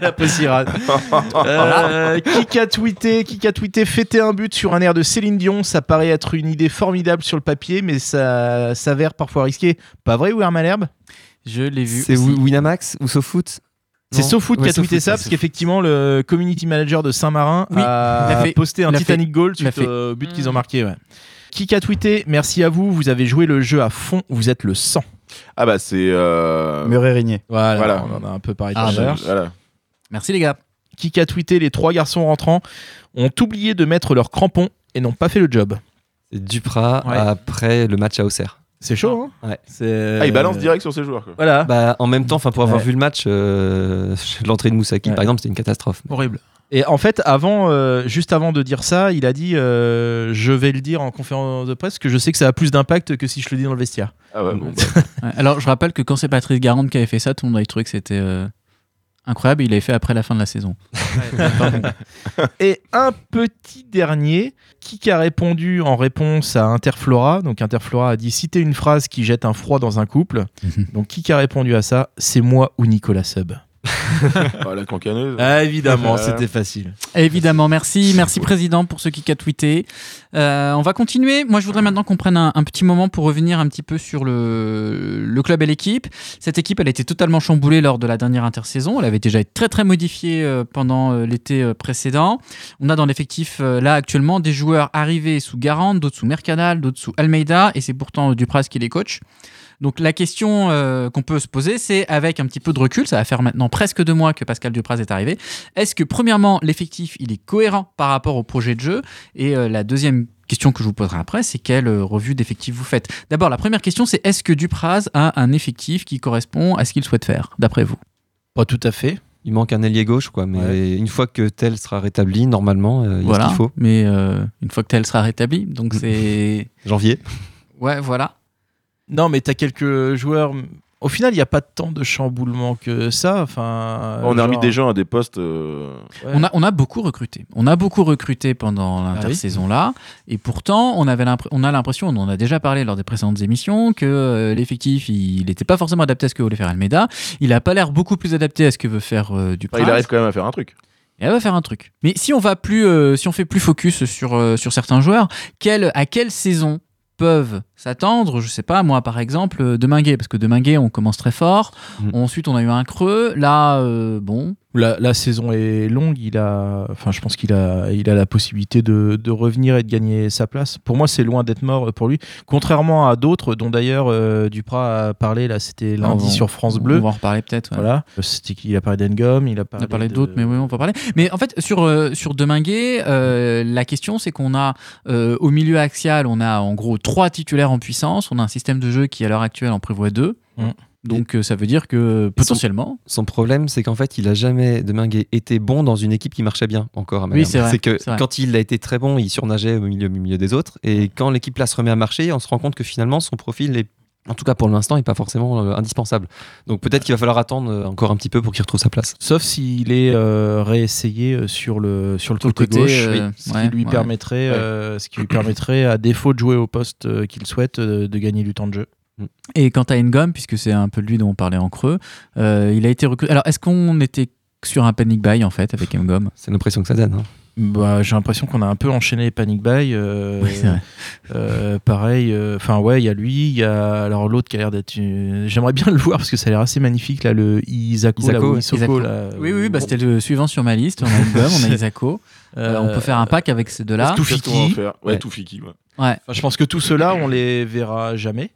[SPEAKER 11] La possirade. <laughs> Euh, qui a tweeté, qui a tweeté fêter un but sur un air de Céline Dion, ça paraît être une idée formidable sur le papier, mais ça s'avère parfois risqué. Pas vrai, Ouer Malherbe?
[SPEAKER 1] Je l'ai vu.
[SPEAKER 8] C'est Winamax ou SoFoot?
[SPEAKER 11] C'est. SoFoot
[SPEAKER 8] Ouais,
[SPEAKER 11] qui a tweeté ça, parce qu'effectivement, le community manager de Saint-Marin
[SPEAKER 1] Oui,
[SPEAKER 11] a,
[SPEAKER 1] fait-
[SPEAKER 11] posté un Titanic goal
[SPEAKER 1] il a
[SPEAKER 11] suite
[SPEAKER 1] fait.
[SPEAKER 11] au but qu'ils ont marqué. Ouais. Qui a tweeté Merci à vous, vous avez joué le jeu à fond, vous êtes le sang.
[SPEAKER 6] Ah bah c'est. euh,
[SPEAKER 7] Murray Rigné.
[SPEAKER 11] Voilà,
[SPEAKER 6] Voilà.
[SPEAKER 11] on en a un peu parlé tout
[SPEAKER 1] Ah,
[SPEAKER 11] à l'heure.
[SPEAKER 6] Voilà.
[SPEAKER 1] Merci les gars.
[SPEAKER 11] Qui a tweeté Les trois garçons rentrants ont oublié de mettre leurs crampons et n'ont pas fait le job.
[SPEAKER 8] C'est Duprat
[SPEAKER 1] Ouais.
[SPEAKER 8] après le match à Auxerre.
[SPEAKER 11] C'est chaud, hein
[SPEAKER 8] Ouais.
[SPEAKER 11] C'est-
[SPEAKER 6] Ah, il balance direct sur ses joueurs quoi.
[SPEAKER 11] Voilà.
[SPEAKER 8] Bah, en même temps, enfin pour avoir
[SPEAKER 11] Ouais.
[SPEAKER 8] vu le match, euh, <laughs> l'entrée de Moussaki,
[SPEAKER 11] Ouais.
[SPEAKER 8] par exemple, c'était une catastrophe.
[SPEAKER 11] Horrible. Et en fait, avant, euh, juste avant de dire ça, il a dit euh, Je vais le dire en conférence de presse, que je sais que ça a plus d'impact que si je le dis dans le vestiaire.
[SPEAKER 6] Ah ouais, bon, bah. <laughs>
[SPEAKER 1] Ouais, Alors, je rappelle que quand c'est Patrice Garande qui avait fait ça, tout le monde avait trouvé que c'était euh, incroyable. Il l'avait fait après la fin de la saison. <laughs>
[SPEAKER 11] Et un petit dernier, qui a répondu en réponse à Interflora Donc Interflora a dit Citer une phrase qui jette un froid dans un couple. Donc qui a répondu à ça C'est moi ou Nicolas Sub.
[SPEAKER 6] Ah, <laughs> la cancaneuse.
[SPEAKER 11] Ah, évidemment,
[SPEAKER 6] Euh,
[SPEAKER 11] c'était facile.
[SPEAKER 1] Évidemment, merci, <laughs> merci président pour ceux qui qu'a tweeté. Euh, on va continuer. Moi, je voudrais maintenant qu'on prenne un, petit moment pour revenir un petit peu sur le, club et l'équipe. Cette équipe, elle a été totalement chamboulée lors de la dernière intersaison. Elle avait déjà été très très modifiée euh, pendant euh, l'été précédent. On a dans l'effectif là actuellement des joueurs arrivés sous Garand, d'autres sous Mercadal, d'autres sous Almeida, et c'est pourtant Dupraz qui les coach. Donc la question qu'on peut se poser, c'est avec un petit peu de recul, ça va faire maintenant presque deux mois que Pascal Dupraz est arrivé. Est-ce que premièrement l'effectif il est cohérent par rapport au projet de jeu? Et la deuxième question que je vous poserai après, c'est quelle euh, revue d'effectif vous faites? D'abord la première question, c'est est-ce que Dupraz a un effectif qui correspond à ce qu'il souhaite faire, d'après vous?
[SPEAKER 11] Pas tout à fait.
[SPEAKER 8] Il manque un ailier gauche, quoi. Mais une fois que tel sera rétabli, normalement, euh, il y a
[SPEAKER 1] Voilà.
[SPEAKER 8] ce qu'il faut.
[SPEAKER 1] Mais euh, une fois que tel sera rétabli, donc <laughs> c'est
[SPEAKER 8] Janvier.
[SPEAKER 1] ouais voilà.
[SPEAKER 11] Non, mais t'as quelques joueurs. Au final, il n'y a pas tant de chamboulement que ça. Enfin,
[SPEAKER 6] On a remis des gens à des postes. euh,
[SPEAKER 11] Ouais.
[SPEAKER 1] On a, on a beaucoup recruté. On a beaucoup recruté pendant
[SPEAKER 11] Ah
[SPEAKER 1] l'intersaison là. Et pourtant, on, avait on a l'impression, on en a déjà parlé lors des précédentes émissions, que euh, l'effectif, il n'était pas forcément adapté à ce que voulait faire Almeida. Il a pas l'air beaucoup plus adapté à ce que veut faire euh,
[SPEAKER 6] enfin, il arrive quand même à faire un truc.
[SPEAKER 1] Et elle va faire un truc. Mais si on va plus, euh, si on fait plus focus sur, euh, sur certains joueurs, quelle, à quelle saison peuvent s'attendre Je sais pas, moi par exemple, euh, Deminguet, parce que Deminguet, on commence très fort.
[SPEAKER 8] Mm.
[SPEAKER 1] Ensuite, on a eu un creux. Là, euh, bon,
[SPEAKER 11] La, la saison est longue. Il a, enfin, je pense qu'il a, il a la possibilité de, de revenir et de gagner sa place. Pour moi, c'est loin d'être mort pour lui. Contrairement à d'autres, dont d'ailleurs euh, Duprat a parlé. Là, c'était lundi
[SPEAKER 1] On va-
[SPEAKER 11] sur France
[SPEAKER 1] on
[SPEAKER 11] Bleu.
[SPEAKER 1] va en reparler peut-être. ouais.
[SPEAKER 11] Voilà. C'était qu'il a parlé d'Engom. Il a
[SPEAKER 1] On
[SPEAKER 11] parlé,
[SPEAKER 1] a parlé
[SPEAKER 11] de-
[SPEAKER 1] d'autres, mais oui, on va parler. Mais en fait, sur, euh, sur Deminguet, euh, la question, c'est qu'on a euh, au milieu axial, on a en gros trois titulaires en puissance. On a un système de jeu qui, à l'heure actuelle, en prévoit deux.
[SPEAKER 11] Mm.
[SPEAKER 1] Donc, euh, ça veut dire que potentiellement.
[SPEAKER 8] Son problème, c'est qu'en fait, il a jamais de Minguet été bon dans une équipe qui marchait bien encore. À
[SPEAKER 1] Oui, c'est vrai,
[SPEAKER 8] que
[SPEAKER 1] c'est vrai.
[SPEAKER 8] quand il a été très bon, il surnageait au milieu, au milieu des autres. Et quand l'équipe là se remet à marcher, on se rend compte que finalement, son profil est, en tout cas pour l'instant, n'est pas forcément euh, indispensable. Donc peut-être qu'il va falloir attendre euh, encore un petit peu pour qu'il retrouve sa place.
[SPEAKER 11] Sauf s'il est euh, réessayé sur le sur le
[SPEAKER 1] Sur le
[SPEAKER 11] côté,
[SPEAKER 1] côté,
[SPEAKER 11] gauche,
[SPEAKER 1] euh,
[SPEAKER 11] ce
[SPEAKER 1] ouais,
[SPEAKER 11] qui lui
[SPEAKER 1] ouais.
[SPEAKER 11] permettrait, euh, ce qui lui permettrait, à défaut de jouer au poste qu'il souhaite, de gagner du temps de jeu.
[SPEAKER 1] Et quant à Engom, puisque c'est un peu de lui dont on parlait en creux, euh, il a été recruté. Alors, est-ce qu'on était sur un panic buy en fait avec Engom
[SPEAKER 8] C'est l'impression que ça donne. hein.
[SPEAKER 11] Bah, j'ai l'impression qu'on a un peu enchaîné les panic buy. euh, <laughs>
[SPEAKER 1] Oui, c'est vrai.
[SPEAKER 11] euh, pareil, enfin ouais, il y a lui, il y a alors l'autre qui a l'air d'être. une- J'aimerais bien <laughs> le voir parce que ça a l'air assez magnifique là, le Isako, là,
[SPEAKER 8] Isako.
[SPEAKER 11] Isoko,
[SPEAKER 1] Isako.
[SPEAKER 11] là.
[SPEAKER 1] Oui, oui, bah, c'était le suivant sur ma liste. On a <laughs> Engom, on a Isako. Euh, on peut faire un pack avec ces deux-là.
[SPEAKER 11] Tout
[SPEAKER 6] Qu'est-ce qu'on va en
[SPEAKER 11] Fiki.
[SPEAKER 6] faire? Ouais,
[SPEAKER 1] Ouais.
[SPEAKER 6] tout fiki. ouais.
[SPEAKER 1] Ouais.
[SPEAKER 11] Enfin, je pense que tous ceux-là, on les verra jamais.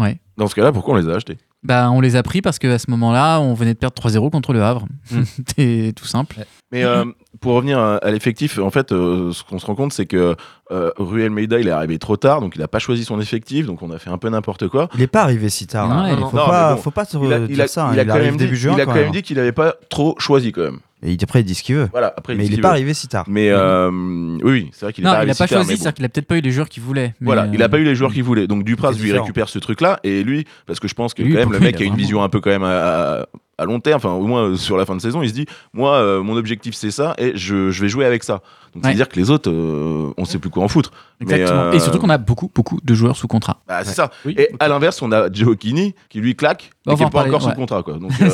[SPEAKER 1] Ouais.
[SPEAKER 6] Dans ce cas-là, pourquoi on les a achetés?
[SPEAKER 1] Bah, on les a pris parce qu'à ce moment-là, on venait de perdre 3-0 contre le Havre. <laughs> C'était tout simple.
[SPEAKER 6] Mais euh, pour revenir à, à l'effectif, en fait, euh, ce qu'on se rend compte, c'est que euh, Rui Almeida, il est arrivé trop tard, donc il n'a pas choisi son effectif, donc on a fait un peu n'importe quoi.
[SPEAKER 7] Il est pas arrivé si tard.
[SPEAKER 1] Non,
[SPEAKER 7] hein.
[SPEAKER 1] il est-
[SPEAKER 7] faut, pas,
[SPEAKER 6] mais bon,
[SPEAKER 7] faut pas te
[SPEAKER 6] Il a,
[SPEAKER 7] dire
[SPEAKER 6] il a-
[SPEAKER 7] ça. hein.
[SPEAKER 6] il a
[SPEAKER 7] Il,
[SPEAKER 6] quand
[SPEAKER 7] arrive
[SPEAKER 6] même dit,
[SPEAKER 7] début juin.
[SPEAKER 6] il a
[SPEAKER 7] quand
[SPEAKER 6] quand même
[SPEAKER 7] même.
[SPEAKER 6] dit qu'il n'avait pas trop choisi quand même.
[SPEAKER 7] Et il- après, il dit ce qu'il veut.
[SPEAKER 6] Voilà, après,
[SPEAKER 7] Mais il
[SPEAKER 6] ce
[SPEAKER 7] est
[SPEAKER 6] qu'il
[SPEAKER 7] pas
[SPEAKER 6] veut.
[SPEAKER 7] arrivé si tard.
[SPEAKER 6] Mais euh, oui, oui, c'est vrai qu'il est
[SPEAKER 1] Non,
[SPEAKER 6] pas
[SPEAKER 1] il
[SPEAKER 6] arrivé
[SPEAKER 1] n'a pas
[SPEAKER 6] si tard,
[SPEAKER 1] choisi,
[SPEAKER 6] mais bon.
[SPEAKER 1] c'est-à-dire qu'il a peut-être pas eu les joueurs qu'il voulait. mais,
[SPEAKER 6] Voilà,
[SPEAKER 1] euh,
[SPEAKER 6] il n'a pas eu les joueurs qu'il voulait. Donc Dupraz,
[SPEAKER 7] C'est
[SPEAKER 6] lui,
[SPEAKER 7] différent.
[SPEAKER 6] récupère ce truc-là. Et lui, parce que je pense que
[SPEAKER 1] Lui,
[SPEAKER 6] quand même, le mec
[SPEAKER 1] il a
[SPEAKER 6] a une
[SPEAKER 1] vraiment-
[SPEAKER 6] vision un peu quand même à, à- à long terme, enfin au moins euh, sur la fin de saison, il se dit, moi, euh, mon objectif c'est ça et je, je vais jouer avec ça. Donc
[SPEAKER 1] Ouais.
[SPEAKER 6] c'est-à-dire que les autres, euh, on sait plus quoi en foutre.
[SPEAKER 1] Exactement.
[SPEAKER 6] Mais, euh,
[SPEAKER 1] Et surtout qu'on a beaucoup, beaucoup de joueurs sous contrat.
[SPEAKER 6] bah, c'est ça.
[SPEAKER 11] Oui.
[SPEAKER 6] Et à l'inverse, on a Gioacchini qui lui claque, mais
[SPEAKER 1] va
[SPEAKER 6] qui
[SPEAKER 1] en
[SPEAKER 6] n'est pas encore
[SPEAKER 1] ouais.
[SPEAKER 6] sous contrat. Quoi. Donc, <laughs>
[SPEAKER 1] C'est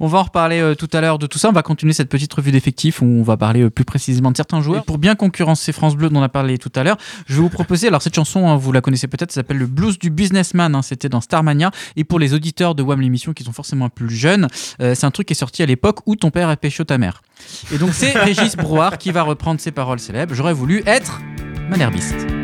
[SPEAKER 1] On va en reparler tout à l'heure de tout ça. On va continuer cette petite revue d'effectifs où on va parler plus précisément de certains joueurs. Et pour bien concurrencer France Bleu, dont on a parlé tout à l'heure, je vais vous proposer. Alors, cette chanson, hein, vous la connaissez peut-être, ça s'appelle Le blues du businessman. hein, C'était dans Starmania. Et pour les auditeurs de WAM l'émission qui sont forcément plus jeunes, euh, c'est un truc qui est sorti à l'époque où ton père a pécho ta mère. Et donc, c'est Régis Brouard qui va reprendre ces paroles célèbres. J'aurais voulu être malherbiste.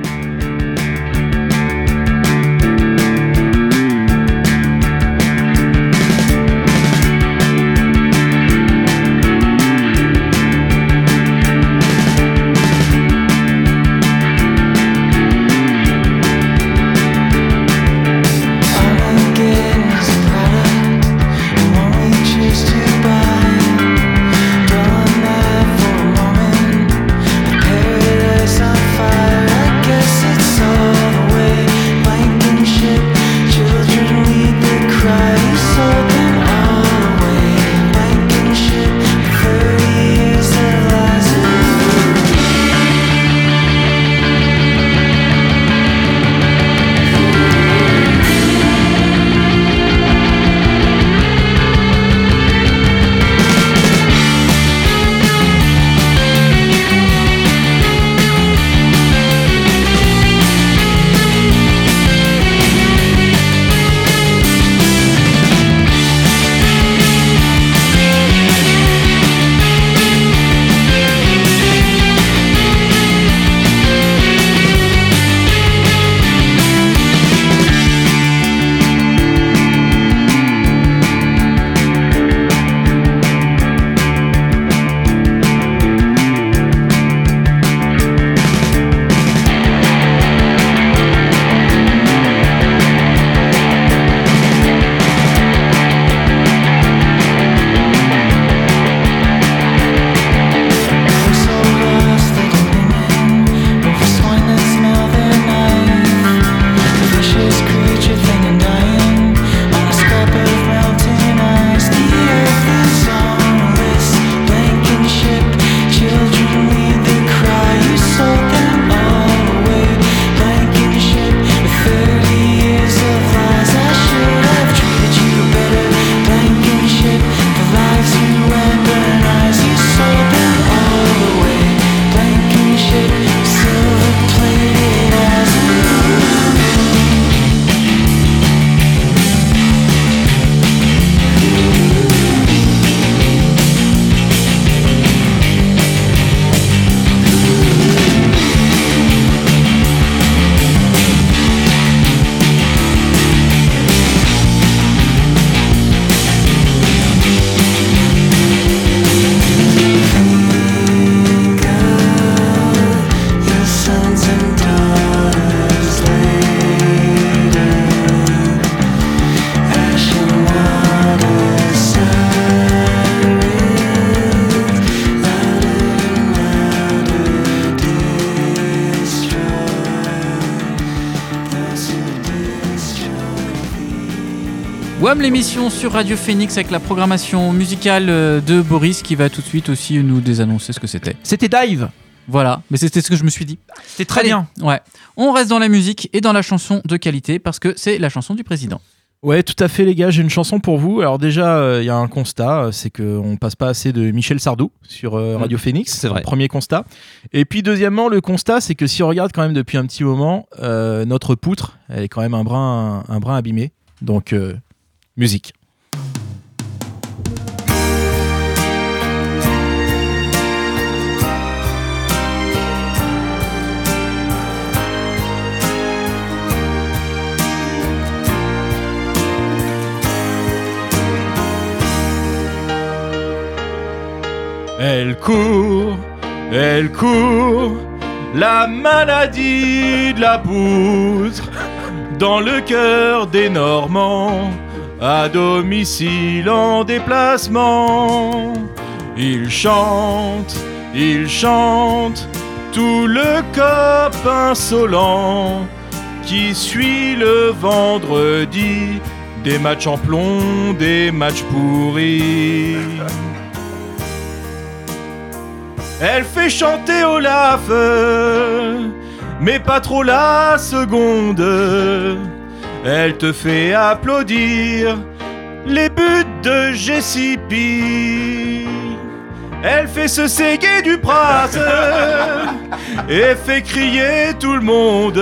[SPEAKER 1] Sur Radio Phoenix avec la programmation musicale euh, de Boris qui va tout de suite aussi nous désannoncer ce que c'était.
[SPEAKER 2] C'était Dive.
[SPEAKER 1] Voilà, mais c'était ce que je me suis dit.
[SPEAKER 2] C'était très
[SPEAKER 1] Allez,
[SPEAKER 2] bien.
[SPEAKER 1] Ouais. On reste dans la musique et dans la chanson de qualité parce que c'est la chanson du président.
[SPEAKER 11] Ouais, tout à fait, les gars. J'ai une chanson pour vous. Alors déjà, euh, il y a un constat, euh, c'est qu'on passe pas assez de Michel Sardou sur euh, Radio Phoenix.
[SPEAKER 8] c'est vrai.
[SPEAKER 11] Premier constat. Et puis deuxièmement, le constat, c'est que si on regarde quand même depuis un petit moment, euh, notre poutre, elle est quand même un brin, un, brin abîmé. Donc, musique. Elle court, elle court, la maladie de la poutre, dans le cœur des Normands, à domicile en déplacement. Il chante, il chante, tout le cop insolent, qui suit le vendredi, des matchs en plomb, des matchs pourris. Elle fait chanter Olaf, mais pas trop la seconde. Elle te fait applaudir les buts de JCP. Elle fait se séguer du Prat <laughs> et fait crier tout le monde.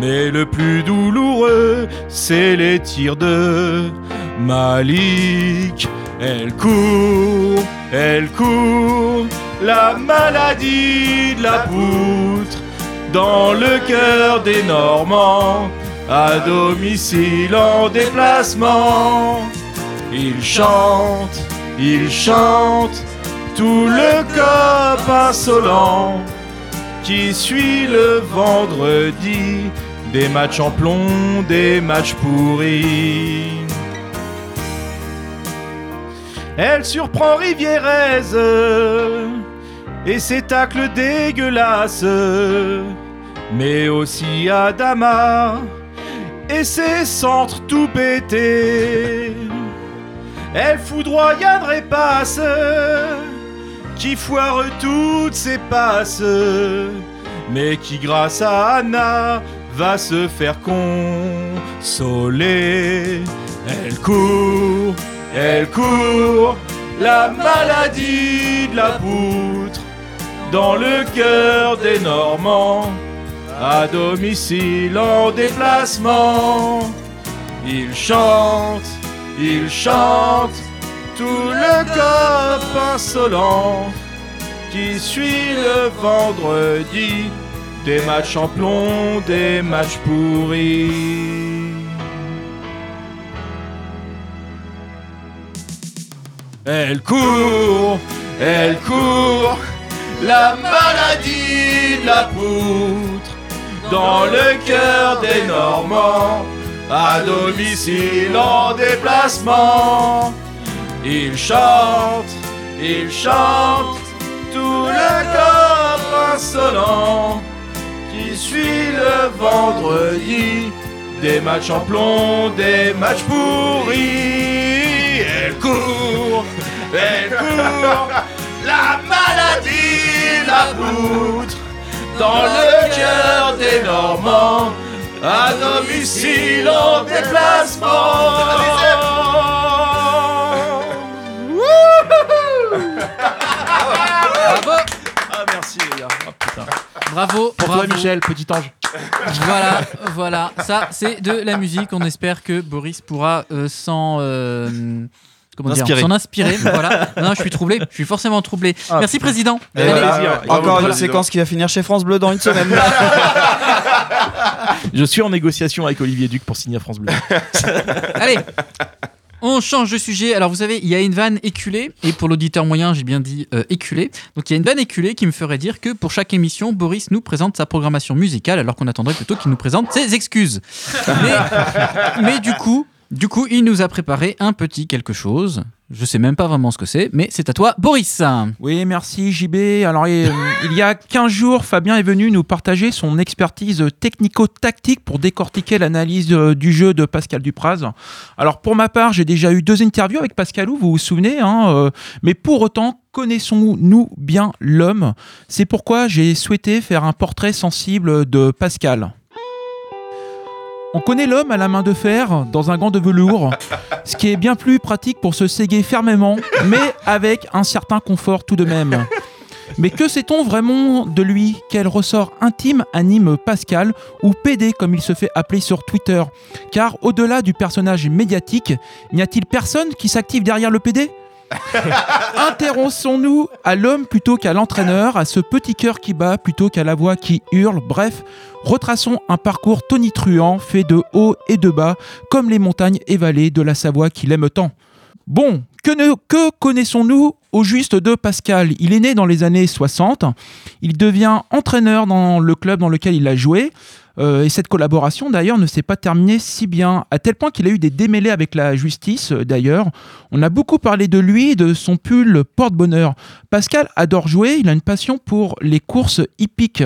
[SPEAKER 11] Mais le plus douloureux, c'est les tirs de Malik. Elle court, elle court, la maladie de la poutre, dans le cœur des Normands, à domicile en déplacement. Il chante, il chante, tout le cop insolent, qui suit le vendredi, des matchs en plomb, des matchs pourris. Elle surprend Rivierez et ses tacles dégueulasses, mais aussi Adama et ses centres tout pétés. Elle foudroie Yann Repasse qui foire toutes ses passes, mais qui grâce à Anna va se faire consoler. Elle court, elle court, la maladie de la poutre, dans le cœur des Normands, à domicile en déplacement. Il chante, il chante, tout le cop insolent, qui suit le vendredi, des matchs en plomb, des matchs pourris. Elle court, elle court, la maladie de la poutre, dans le cœur des Normands, à domicile en déplacement. Il chante, il chante, tout le corps insolent, qui suit le vendredi, des matchs en plomb, des matchs pourris. Elle court, elle court, la maladie, la poutre, dans le cœur des Normands, à domicile en déplacement.
[SPEAKER 1] Bravo
[SPEAKER 11] Ah merci les gars. Ah, putain.
[SPEAKER 1] Bravo,
[SPEAKER 11] Pour
[SPEAKER 1] bravo.
[SPEAKER 11] toi Michel, petit ange.
[SPEAKER 1] Voilà, <laughs> voilà. Ça, c'est de la musique. On espère que Boris pourra euh, s'en. euh, Comment dire. S'en inspirer. <laughs> voilà. Non, je suis troublé. Je suis forcément troublé.
[SPEAKER 11] Ah,
[SPEAKER 1] Merci, président.
[SPEAKER 7] Et
[SPEAKER 1] Allez.
[SPEAKER 7] voilà. Encore une séquence qui va finir chez France Bleu dans une semaine. <laughs>
[SPEAKER 11] Je suis en négociation avec Olivier Duc pour signer à France Bleu. <laughs>
[SPEAKER 1] Allez. On change de sujet. Alors, vous savez, il y a une vanne éculée. Et pour l'auditeur moyen, j'ai bien dit euh, éculée. Donc, il y a une vanne éculée qui me ferait dire que pour chaque émission, Boris nous présente sa programmation musicale, alors qu'on attendrait plutôt qu'il nous présente ses excuses. Mais, mais du coup, du coup, il nous a préparé un petit quelque chose. Je sais même pas vraiment ce que c'est, mais c'est à toi, Boris.
[SPEAKER 2] Oui, merci JB. Alors, euh, il y a 15 jours, Fabien est venu nous partager son expertise technico-tactique pour décortiquer l'analyse euh, du jeu de Pascal Dupraz. Alors, pour ma part, j'ai déjà eu deux interviews avec Pascalou, vous vous souvenez, hein, euh, mais pour autant, connaissons-nous bien l'homme? C'est pourquoi j'ai souhaité faire un portrait sensible de Pascal. On connaît l'homme à la main de fer, dans un gant de velours, ce qui est bien plus pratique pour se séguer fermement, mais avec un certain confort tout de même. Mais que sait-on vraiment de lui? Quel ressort intime anime Pascal, ou PD comme il se fait appeler sur Twitter? Car au-delà du personnage médiatique, n'y a-t-il personne qui s'active derrière le PD Intéressons-nous à l'homme plutôt qu'à l'entraîneur, à ce petit cœur qui bat plutôt qu'à la voix qui hurle. Bref, retraçons un parcours tonitruant fait de haut et de bas, comme les montagnes et vallées de la Savoie qu'il aime tant. Bon, que, que connaissons-nous au juste de Pascal? Il est né dans les années 60, il devient entraîneur dans le club dans lequel il a joué. Euh, et cette collaboration d'ailleurs ne s'est pas terminée si bien, à tel point qu'il a eu des démêlés avec la justice euh, d'ailleurs. On a beaucoup parlé de lui et de son pull porte-bonheur. Pascal adore jouer, il a une passion pour les courses hippiques.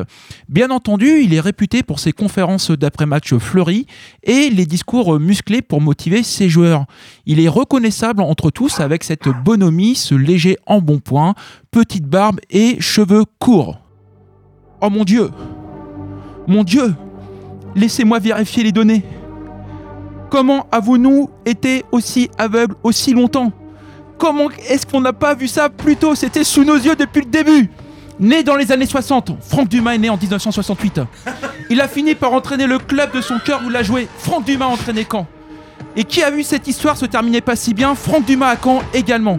[SPEAKER 2] Bien entendu, il est réputé pour ses conférences d'après-match fleuries et les discours musclés pour motiver ses joueurs. Il est reconnaissable entre tous avec cette bonhomie, ce léger embonpoint, petite barbe et cheveux courts. Oh mon Dieu Mon Dieu Laissez-moi vérifier les données. Comment avons-nous été aussi aveugles aussi longtemps? Comment est-ce qu'on n'a pas vu ça plus tôt? C'était sous nos yeux depuis le début Né dans les années 60, Franck Dumas est né en 1968. Il a fini par entraîner le club de son cœur où il a joué. Franck Dumas a entraîné. Et qui a vu cette histoire se terminer pas si bien? Franck Dumas à Caen également?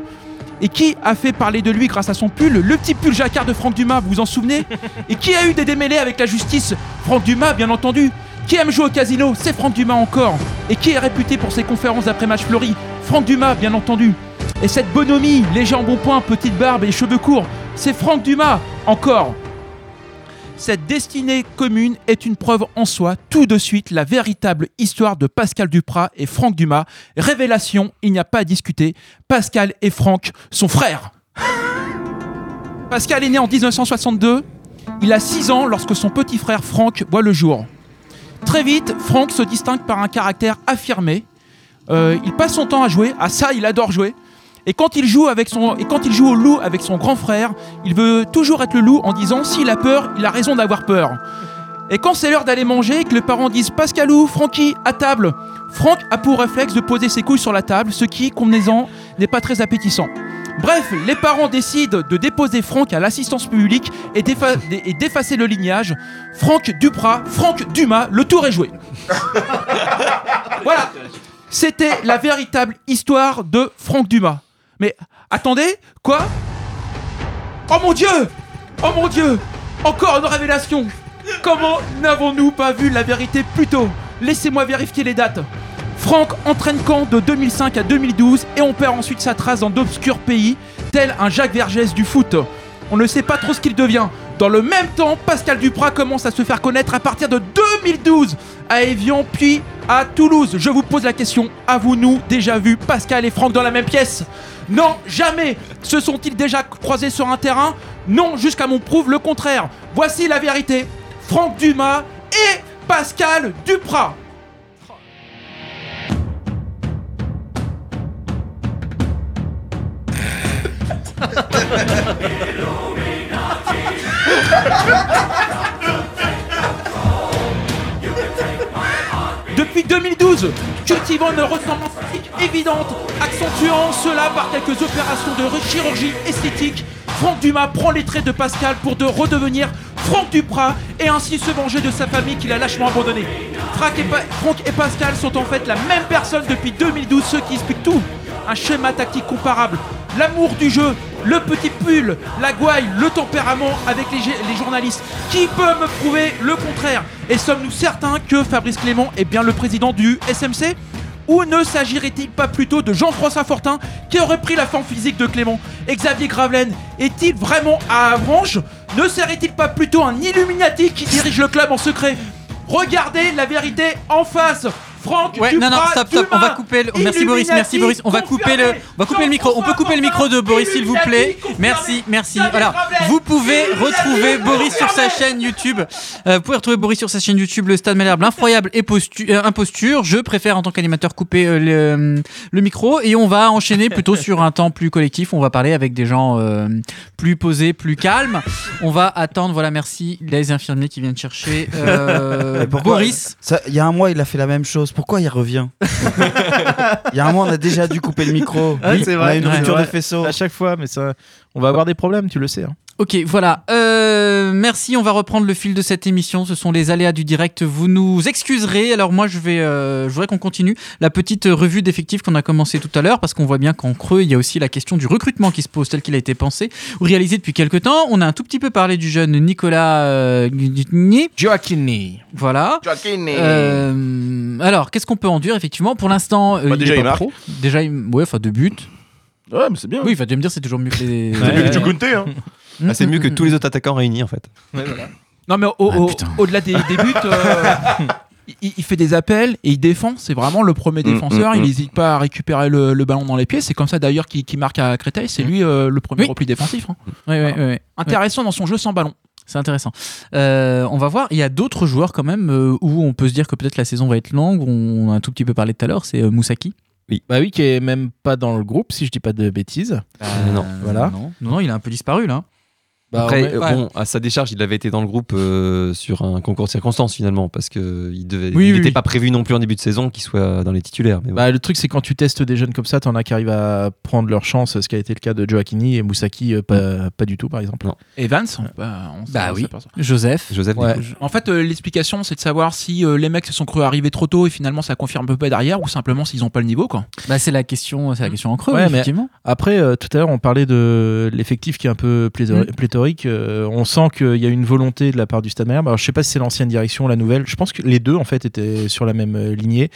[SPEAKER 2] Et qui a fait parler de lui grâce à son pull? Le petit pull jacquard de Franck Dumas, vous vous en souvenez? Et qui a eu des démêlés avec la justice? Franck Dumas, bien entendu. Qui aime jouer au casino C'est Franck Dumas encore. Et qui est réputé pour ses conférences d'après-match fleuries Franck Dumas, bien entendu. Et cette bonhomie, léger en bon point, petite barbe et cheveux courts, c'est Franck Dumas, encore. Cette destinée commune est une preuve en soi, tout de suite, la véritable histoire de Pascal Duprat et Franck Dumas. Révélation, il n'y a pas à discuter, Pascal et Franck sont frères. Pascal est né en 1962, il a 6 ans lorsque son petit frère Franck voit le jour. Très vite, Franck se distingue par un caractère affirmé. Euh, il passe son temps à jouer, à ça il adore jouer. Et quand il joue et quand il joue au loup avec son grand frère, il veut toujours être le loup en disant s'il a peur, il a raison d'avoir peur. Et quand c'est l'heure d'aller manger et que les parents disent Pascalou, Francky, à table, Franck a pour réflexe de poser ses couilles sur la table, ce qui, convenez-en, n'est pas très appétissant. Bref, les parents décident de déposer Franck à l'assistance publique et d'effa- et d'effacer le lignage. Franck Duprat, Franck Dumas, le tour est joué. <laughs> voilà. C'était la véritable histoire de Franck Dumas. Mais attendez, quoi? Oh mon dieu Oh mon dieu Encore une révélation Comment n'avons-nous pas vu la vérité plus tôt? Laissez-moi vérifier les dates. Franck entraîne Caen de 2005 à 2012 et on perd ensuite sa trace dans d'obscurs pays, tel un Jacques Vergès du foot. On ne sait pas trop ce qu'il devient. Dans le même temps, Pascal Duprat commence à se faire connaître à partir de 2012 à Evian puis à Toulouse. Je vous pose la question, avez-vous déjà vu Pascal et Franck dans la même pièce? Non, jamais Se sont-ils déjà croisés sur un terrain? Non, jusqu'à mon prouve le contraire. Voici la vérité. Franck Dumas et Pascal Duprat. Depuis 2012, cultivant une ressemblance physique évidente, accentuant cela par quelques opérations de chirurgie esthétique, Franck Dumas prend les traits de Pascal pour de redevenir Franck Duprat et ainsi se venger de sa famille qu'il a lâchement abandonnée. Franck et, Franck et Pascal sont en fait la même personne depuis 2012, ce qui explique tout. Un schéma tactique comparable, l'amour du jeu, le petit pull, la gouaille, le tempérament avec les, journalistes. Qui peut me prouver le contraire? Et sommes-nous certains que Fabrice Clément est bien le président du SMC ou ne s'agirait-il pas plutôt de Jean-François Fortin qui aurait pris la forme physique de Clément? Et Xavier Gravelaine est-il vraiment à Avranches? Ne serait-il pas plutôt un Illuminati qui dirige le club en secret? Regardez la vérité en face Franck,
[SPEAKER 1] Ouais,
[SPEAKER 2] tu
[SPEAKER 1] non, non, stop, stop. On va couper le. Merci Boris, merci Boris. On va couper le. On va couper le micro. On peut couper le micro de Boris, s'il vous plaît. Merci, merci. Alors, vous pouvez retrouver Boris sur sa chaîne YouTube. Euh, vous pouvez retrouver Boris sur sa chaîne YouTube, le Stade Malherbe, l'infroyable euh, imposture. Je préfère en tant qu'animateur couper euh, le, le micro et on va enchaîner plutôt sur un temps plus collectif. On va parler avec des gens euh, plus posés, plus calmes. On va attendre. Voilà, merci les infirmiers qui viennent chercher euh, <laughs> Boris.
[SPEAKER 7] Il y a un mois, il a fait la même chose. Pourquoi il revient <laughs> Il y a un mois, on a déjà dû couper le micro.
[SPEAKER 11] Ouais, c'est
[SPEAKER 7] On a une rupture
[SPEAKER 11] ouais.
[SPEAKER 7] de faisceau.
[SPEAKER 11] À chaque fois, mais ça, on va avoir des problèmes, tu le sais. hein.
[SPEAKER 1] Ok, voilà. Euh, merci, on va reprendre le fil de cette émission. Ce sont les aléas du direct. Vous nous excuserez. Alors moi, je vais, euh, je voudrais qu'on continue la petite revue d'effectifs qu'on a commencé tout à l'heure, parce qu'on voit bien qu'en creux, il y a aussi la question du recrutement qui se pose tel qu'il a été pensé ou réalisé depuis quelques temps. On a un tout petit peu parlé du jeune Nicolas euh, Gni.
[SPEAKER 11] Joaquini.
[SPEAKER 1] Voilà. Euh, alors, qu'est-ce qu'on peut en dire effectivement? Pour l'instant,
[SPEAKER 6] Bah,
[SPEAKER 1] il
[SPEAKER 6] déjà,
[SPEAKER 1] est
[SPEAKER 6] il
[SPEAKER 1] pas pro. Déjà, il... ouais, enfin deux buts.
[SPEAKER 6] Ouais, mais c'est bien.
[SPEAKER 1] Oui, il va me dire c'est toujours mieux que les.
[SPEAKER 6] C'est mieux que hein. <laughs>
[SPEAKER 8] Ah, c'est mieux que tous les autres attaquants réunis en fait.
[SPEAKER 2] Non, mais au- au-
[SPEAKER 1] Ah,
[SPEAKER 2] au-delà des, des buts, euh, <laughs> il, il fait des appels et il défend. C'est vraiment le premier
[SPEAKER 6] Mm,
[SPEAKER 2] défenseur.
[SPEAKER 6] mm,
[SPEAKER 2] il
[SPEAKER 6] mm.
[SPEAKER 2] n'hésite pas à récupérer le, le ballon dans les pieds. C'est comme ça d'ailleurs qu'il marque à Créteil. C'est lui euh, le premier
[SPEAKER 1] Oui.
[SPEAKER 2] repli défensif. hein.
[SPEAKER 1] Ouais, ouais, ouais, ouais.
[SPEAKER 2] Intéressant dans son jeu sans ballon.
[SPEAKER 1] C'est intéressant. Euh, on va voir. Il y a d'autres joueurs quand même euh, où on peut se dire que peut-être la saison va être longue. On a un tout petit peu parlé tout à l'heure. C'est euh, Moussaki.
[SPEAKER 11] Bah oui, qui est même pas dans le groupe, si je dis pas de bêtises.
[SPEAKER 8] Euh, non.
[SPEAKER 11] Voilà.
[SPEAKER 1] Non, non, non, il a un peu disparu là.
[SPEAKER 11] Bah,
[SPEAKER 8] Après, euh,
[SPEAKER 11] ouais.
[SPEAKER 8] bon, à sa décharge, il avait été dans le groupe euh, sur un concours de circonstances finalement, parce que il devait,
[SPEAKER 1] Oui,
[SPEAKER 8] il n'était
[SPEAKER 1] oui.
[SPEAKER 8] pas prévu non plus en début de saison qu'il soit dans les titulaires. Mais bon.
[SPEAKER 11] Bah, le truc, c'est quand tu testes des jeunes comme ça, t'en as qui arrivent à prendre leur chance, ce qui a été le cas de Joaquini et Moussaki, euh, pas, pas du tout, par exemple.
[SPEAKER 8] Non.
[SPEAKER 2] Evans on- bah, on
[SPEAKER 1] Bah oui. Joseph.
[SPEAKER 11] Ouais.
[SPEAKER 2] En fait, euh, l'explication, c'est de savoir si euh, les mecs se sont cru arriver trop tôt et finalement ça confirme un peu pas derrière ou simplement s'ils ont pas le niveau. Quoi.
[SPEAKER 1] Bah, c'est la question, c'est la question en creux,
[SPEAKER 11] Ouais, mais-
[SPEAKER 1] effectivement.
[SPEAKER 11] Après, euh, tout à l'heure, on parlait de l'effectif qui est un peu pléthori-
[SPEAKER 1] Mm.
[SPEAKER 11] Euh, on sent qu'il y a une volonté de la part du Stade Malherbe. Alors, je sais pas si c'est l'ancienne direction ou la nouvelle. Je pense que les deux, en fait, étaient sur la même euh, lignée.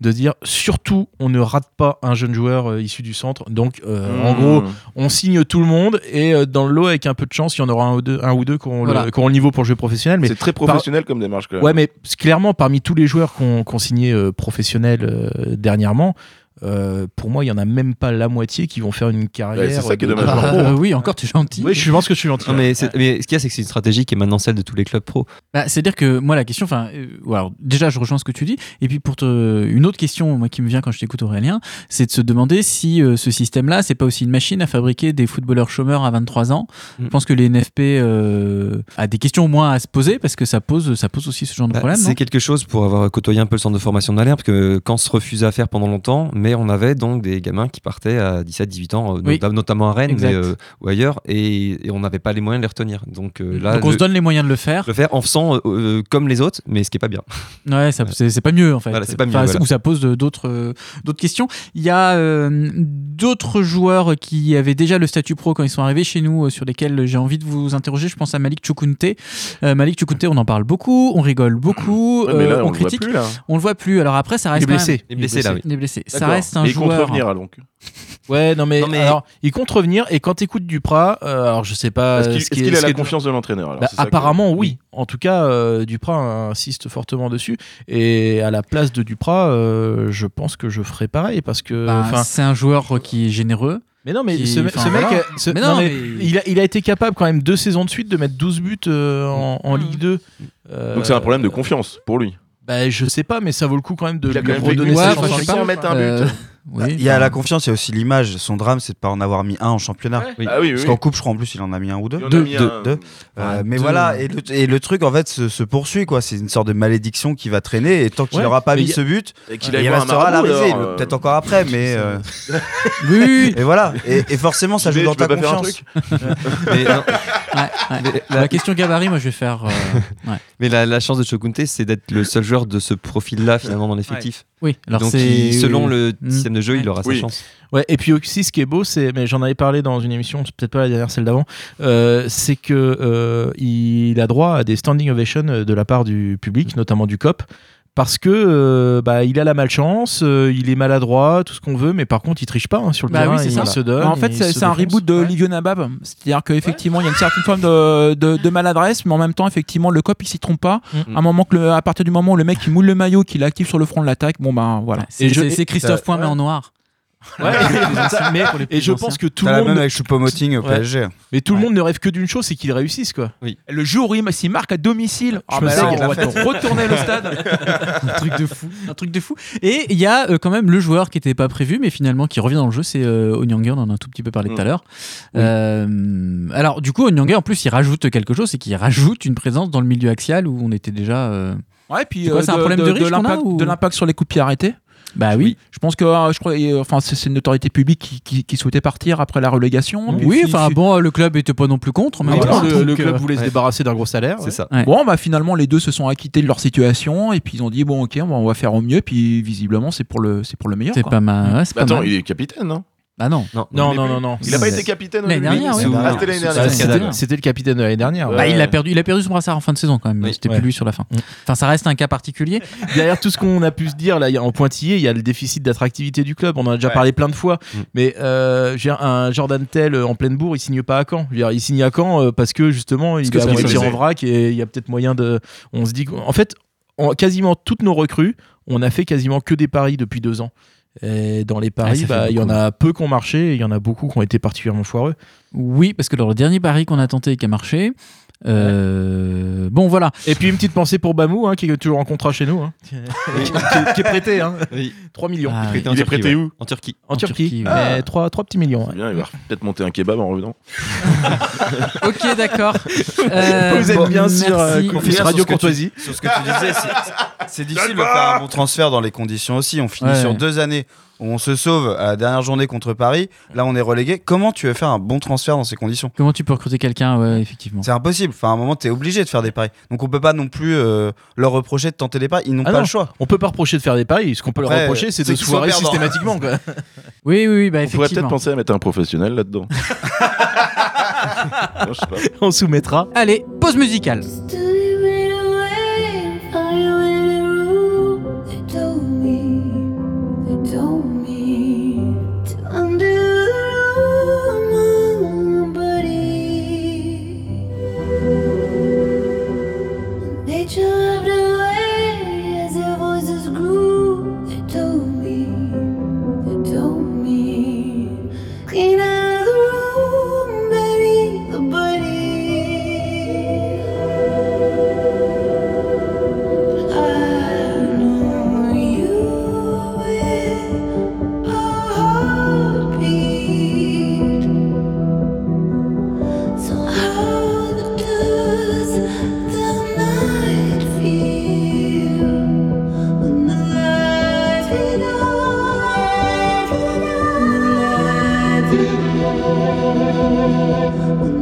[SPEAKER 11] De dire, surtout, on ne rate pas un jeune joueur euh, issu du centre. Donc, euh, en gros, on signe tout le monde et dans le lot, avec un peu de chance, il y en aura un ou deux, un ou deux qui ont,
[SPEAKER 1] Voilà.
[SPEAKER 11] le, qui ont le niveau pour jouer professionnel. Mais
[SPEAKER 6] c'est très professionnel comme démarche. Quand même.
[SPEAKER 11] Ouais, mais clairement, parmi tous les joueurs qu'on qu'on signé professionnels dernièrement, euh, pour moi, il y en a même pas la moitié qui vont faire une carrière.
[SPEAKER 6] Ouais, c'est ça qui est
[SPEAKER 11] de-
[SPEAKER 6] dommage.
[SPEAKER 11] de joueur
[SPEAKER 1] Ah, euh, oui, encore, tu es gentil.
[SPEAKER 11] Oui, je pense que je suis gentil.
[SPEAKER 8] Non, mais, mais ce qu'il y a, c'est que c'est une stratégie qui est maintenant celle de tous les clubs pro.
[SPEAKER 1] Bah, C'est-à-dire que moi, la question, enfin, euh, déjà, je rejoins ce que tu dis. Et puis, pour te, une autre question, moi, qui me vient quand je t'écoute, Aurélien, c'est de se demander si euh, ce système-là, c'est pas aussi une machine à fabriquer des footballeurs chômeurs à 23 ans.
[SPEAKER 8] Mm.
[SPEAKER 1] Je pense que les NFP euh, a des questions au moins à se poser parce que ça pose, ça pose aussi ce genre de
[SPEAKER 8] Bah,
[SPEAKER 1] problème.
[SPEAKER 8] c'est quelque chose pour avoir côtoyé un peu le centre de formation de Malherbe, que quand se refusait à faire pendant longtemps, mais on avait donc des gamins qui partaient à 17-18 ans, euh,
[SPEAKER 1] Oui.
[SPEAKER 8] not- notamment à Rennes mais, euh, ou ailleurs, et, et on n'avait pas les moyens de les retenir. Donc euh, là,
[SPEAKER 1] Donc, on
[SPEAKER 8] le-
[SPEAKER 1] se donne les moyens de le faire.
[SPEAKER 8] le faire en faisant comme les autres, mais ce qui est pas bien. <laughs>
[SPEAKER 1] Ouais, ça- c'est pas mieux en fait.
[SPEAKER 8] Voilà, c'est pas mieux,
[SPEAKER 1] Enfin,
[SPEAKER 8] voilà.
[SPEAKER 1] Ou ça pose d'autres euh, questions. Il y a euh, d'autres joueurs qui avaient déjà le statut pro quand ils sont arrivés chez nous, euh, sur lesquels j'ai envie de vous interroger. Je pense à Malik Chukunte. Euh, Malik Chukunte, on en parle beaucoup, on rigole beaucoup,
[SPEAKER 6] Ouais, mais là, on, le
[SPEAKER 1] critique.
[SPEAKER 6] plus là.
[SPEAKER 1] On le voit plus. Alors après, ça
[SPEAKER 11] Il
[SPEAKER 1] reste
[SPEAKER 11] est
[SPEAKER 1] quand
[SPEAKER 11] blessé.
[SPEAKER 1] même-
[SPEAKER 8] Il est blessé, là, oui.
[SPEAKER 1] Il est blessé. Ça. Reste un
[SPEAKER 6] Mais il compte revenir à donc.
[SPEAKER 11] Ouais, non, mais,
[SPEAKER 8] Non, mais-
[SPEAKER 11] alors, il compte revenir. Et quand t'écoutes Duprat, euh, alors je sais pas.
[SPEAKER 6] Est-ce
[SPEAKER 11] euh,
[SPEAKER 6] qu'il est-ce
[SPEAKER 11] est-
[SPEAKER 6] qu'il a la confiance de l'entraîneur
[SPEAKER 11] Bah,
[SPEAKER 6] que-
[SPEAKER 11] apparemment, oui. En tout cas, euh, Duprat insiste fortement dessus. Et à la place de Duprat, euh, je pense que je ferai pareil parce que.
[SPEAKER 1] Bah, c'est un joueur qui est généreux.
[SPEAKER 11] mais non, mais
[SPEAKER 1] qui-
[SPEAKER 11] ce, me-
[SPEAKER 1] enfin,
[SPEAKER 11] ce mec,
[SPEAKER 1] voilà.
[SPEAKER 11] ce-
[SPEAKER 1] Mais
[SPEAKER 11] non,
[SPEAKER 1] non,
[SPEAKER 11] mais
[SPEAKER 1] mais-
[SPEAKER 11] Il, a, il a été capable quand même deux saisons de suite de mettre 12 buts euh, en, en Ligue 2. Euh,
[SPEAKER 6] Donc c'est un problème de confiance pour lui.
[SPEAKER 11] Bah, je sais pas, mais ça vaut le coup quand même de lui redonner sa chance
[SPEAKER 1] enfin,
[SPEAKER 11] en
[SPEAKER 1] je sais
[SPEAKER 11] Ligue
[SPEAKER 1] pas.
[SPEAKER 11] 1.
[SPEAKER 6] mettre un but.
[SPEAKER 1] Euh, oui,
[SPEAKER 7] Il y a la confiance, il y a aussi l'image. Son drame, c'est de pas en avoir mis un en championnat.
[SPEAKER 11] Ouais.
[SPEAKER 8] Oui.
[SPEAKER 6] Ah oui, oui.
[SPEAKER 7] Parce qu'en coupe, je crois en plus, il en a mis un ou deux. Deux, deux,
[SPEAKER 6] un-
[SPEAKER 7] deux. Euh, mais
[SPEAKER 1] deux.
[SPEAKER 7] voilà, et le, et le truc en fait se, se poursuit quoi. C'est une sorte de malédiction qui va traîner. Et tant qu'il
[SPEAKER 11] Ouais,
[SPEAKER 7] n'aura pas
[SPEAKER 11] mais
[SPEAKER 7] mis
[SPEAKER 11] y
[SPEAKER 7] ce but,
[SPEAKER 6] Et qu'il
[SPEAKER 7] il restera à la risée.
[SPEAKER 6] alors, euh,
[SPEAKER 7] Peut-être encore après, <laughs> mais euh,
[SPEAKER 1] Oui, oui,
[SPEAKER 7] et voilà. Et, et forcément, ça joue dans ta confiance. <laughs>
[SPEAKER 1] ouais, ouais. La question gabarit, moi je vais faire. euh, <laughs> ouais.
[SPEAKER 8] mais la, la chance de Chokunte, c'est d'être le seul joueur de ce profil-là finalement dans l'effectif.
[SPEAKER 1] Oui, alors
[SPEAKER 8] Donc
[SPEAKER 1] c'est.
[SPEAKER 8] il- selon le
[SPEAKER 1] Mm.
[SPEAKER 8] système de jeu, il aura
[SPEAKER 6] Oui.
[SPEAKER 8] sa chance.
[SPEAKER 11] Ouais, et puis aussi, ce qui est beau, c'est, mais j'en avais parlé dans une émission, peut-être pas la dernière, celle d'avant, euh, c'est que euh, il a droit à des standing ovations de la part du public, notamment du COP, parce que euh, bah, il a la malchance, euh, il est maladroit, tout ce qu'on veut, mais par contre il triche pas hein, sur le
[SPEAKER 1] Bah
[SPEAKER 11] terrain.
[SPEAKER 1] oui, c'est
[SPEAKER 11] il
[SPEAKER 1] ça.
[SPEAKER 11] se donne.
[SPEAKER 2] en fait, c'est un reboot de
[SPEAKER 11] Ouais.
[SPEAKER 2] Livio Nabab. C'est-à-dire qu'effectivement, il y a une certaine forme de, de, de maladresse, mais en même temps, effectivement, le cop, il s'y trompe pas.
[SPEAKER 11] Mm.
[SPEAKER 2] À, un moment que le- à partir du moment où le mec il moule le maillot, qu'il active sur le front de l'attaque, bon ben voilà.
[SPEAKER 1] C'est Christophe Point mais en noir.
[SPEAKER 11] Ouais, mais- <laughs> et je
[SPEAKER 1] anciens.
[SPEAKER 11] pense que tout le
[SPEAKER 7] la
[SPEAKER 11] monde.
[SPEAKER 7] même avec Choupo-Moting au
[SPEAKER 11] Ouais.
[SPEAKER 7] PSG.
[SPEAKER 11] Mais tout le monde ne rêve que d'une chose, c'est qu'il réussisse quoi.
[SPEAKER 2] Le jour où il s'il marque à domicile,
[SPEAKER 11] Je
[SPEAKER 2] ah bah là, on
[SPEAKER 11] de
[SPEAKER 2] va retourner le stade. <laughs>
[SPEAKER 1] un truc de fou, un truc de fou. Et il y a euh, quand même le joueur qui n'était pas prévu, mais finalement qui revient dans le jeu, c'est euh, Onyanga. On en a un tout petit peu parlé tout à
[SPEAKER 6] Mm.
[SPEAKER 1] l'heure. Euh, alors du coup, Onyanga en plus, il rajoute quelque chose, c'est qu'il rajoute une présence dans le milieu axial où on était déjà. euh,
[SPEAKER 2] Ouais, puis
[SPEAKER 1] C'est
[SPEAKER 2] euh,
[SPEAKER 1] un problème de
[SPEAKER 2] l'impact
[SPEAKER 1] ou-
[SPEAKER 2] de l'impact sur les coups de pied arrêtés.
[SPEAKER 1] Bah oui.
[SPEAKER 2] Je pense que euh, je crois, euh, enfin, c'est une notoriété publique qui, qui- qui souhaitait partir après la relégation.
[SPEAKER 1] Oui,
[SPEAKER 2] fi-
[SPEAKER 1] enfin
[SPEAKER 2] fi-
[SPEAKER 1] bon, le club était pas non plus contre. Mais
[SPEAKER 11] Voilà,
[SPEAKER 1] bon,
[SPEAKER 11] le, club
[SPEAKER 1] euh,
[SPEAKER 11] voulait se débarrasser d'un gros salaire.
[SPEAKER 8] C'est
[SPEAKER 11] ouais.
[SPEAKER 8] ça.
[SPEAKER 1] Ouais.
[SPEAKER 2] Bon, bah finalement, les deux se sont acquittés de leur situation et puis ils ont dit bon, ok, on va, on va faire au mieux. Puis visiblement, c'est pour le, c'est pour le meilleur.
[SPEAKER 1] c'est pas mal.
[SPEAKER 6] Bah
[SPEAKER 1] pas
[SPEAKER 6] attends,
[SPEAKER 1] mal.
[SPEAKER 6] il est capitaine, non?
[SPEAKER 1] Ah non.
[SPEAKER 8] Non.
[SPEAKER 11] Non, non, non, non.
[SPEAKER 6] Il a pas été capitaine
[SPEAKER 1] L'année dernière, oui.
[SPEAKER 6] Ah, c'était l'année dernière.
[SPEAKER 11] Le capitaine de l'année dernière. ouais.
[SPEAKER 1] Bah, il, a perdu, il a perdu son brassard en fin de saison quand même.
[SPEAKER 11] Oui.
[SPEAKER 1] C'était
[SPEAKER 11] Ouais.
[SPEAKER 1] plus lui sur la fin.
[SPEAKER 11] Mm.
[SPEAKER 1] Enfin, ça reste un cas particulier. <laughs>
[SPEAKER 11] Derrière tout ce qu'on a pu se dire là, en pointillé, il y a le déficit d'attractivité du club. On en a déjà
[SPEAKER 7] Ouais.
[SPEAKER 11] parlé plein de fois.
[SPEAKER 8] Mm.
[SPEAKER 11] Mais euh, un Jordan Tell euh, en pleine bourre, il signe pas à Caen. Dire, il signe à Caen euh, parce que justement, il
[SPEAKER 6] que
[SPEAKER 11] est à
[SPEAKER 6] c'est
[SPEAKER 11] moitié
[SPEAKER 6] sécurisé.
[SPEAKER 11] en vrac et il y a peut-être moyen de. On se dit qu'en fait, en- quasiment toutes nos recrues, on a fait quasiment que des paris depuis deux ans. Et dans les
[SPEAKER 1] Ah,
[SPEAKER 11] paris,
[SPEAKER 1] fait
[SPEAKER 11] bah, il y en a peu qui ont marché et il y en a beaucoup qui ont été particulièrement foireux.
[SPEAKER 1] Oui, parce que dans le dernier pari qu'on a tenté et qui a marché. Euh, Bon, voilà.
[SPEAKER 11] Et puis une petite pensée pour Bamou, hein, qui est toujours en contrat chez nous, hein, <laughs> qui, est, qui est prêté. Hein.
[SPEAKER 8] Oui.
[SPEAKER 11] 3 millions.
[SPEAKER 1] Ah,
[SPEAKER 6] Il est
[SPEAKER 8] Turquie,
[SPEAKER 6] prêté
[SPEAKER 8] ouais.
[SPEAKER 6] où
[SPEAKER 8] En Turquie.
[SPEAKER 11] En,
[SPEAKER 1] En
[SPEAKER 11] Turquie,
[SPEAKER 1] Turquie,
[SPEAKER 11] mais 3, petits millions.
[SPEAKER 6] C'est
[SPEAKER 11] ouais.
[SPEAKER 6] bien, il va peut-être monter un kebab en revenant. <laughs>
[SPEAKER 1] Ok, d'accord. <laughs> Euh,
[SPEAKER 11] Vous êtes
[SPEAKER 1] bon,
[SPEAKER 11] bien sur euh, Radio
[SPEAKER 7] sur tu-
[SPEAKER 11] Courtoisie.
[SPEAKER 7] Sur ce que tu disais, c'est- difficile de faire un bon transfert dans les conditions aussi. On finit
[SPEAKER 1] Ouais.
[SPEAKER 7] sur deux années on se sauve à la dernière journée contre Paris. Là, on est relégué. Comment tu veux faire un bon transfert dans ces conditions
[SPEAKER 1] Comment tu peux recruter quelqu'un Ouais, effectivement.
[SPEAKER 7] C'est impossible. Enfin, à un moment, tu es obligé de faire des paris. Donc, on peut pas non plus euh, leur reprocher de tenter des paris. Ils n'ont
[SPEAKER 11] Ah
[SPEAKER 7] pas
[SPEAKER 11] non.
[SPEAKER 7] le choix.
[SPEAKER 11] On peut pas reprocher de faire des paris. Ce qu'on peut leur reprocher, c'est de se foirer systématiquement. Quoi. <laughs>
[SPEAKER 1] Oui, oui, oui, bah,
[SPEAKER 6] On pourrait peut-être
[SPEAKER 1] effectivement.
[SPEAKER 6] penser à mettre un professionnel là-dedans. Non, <laughs> je sais pas.
[SPEAKER 11] On soumettra.
[SPEAKER 1] Allez, pause musicale.
[SPEAKER 12] When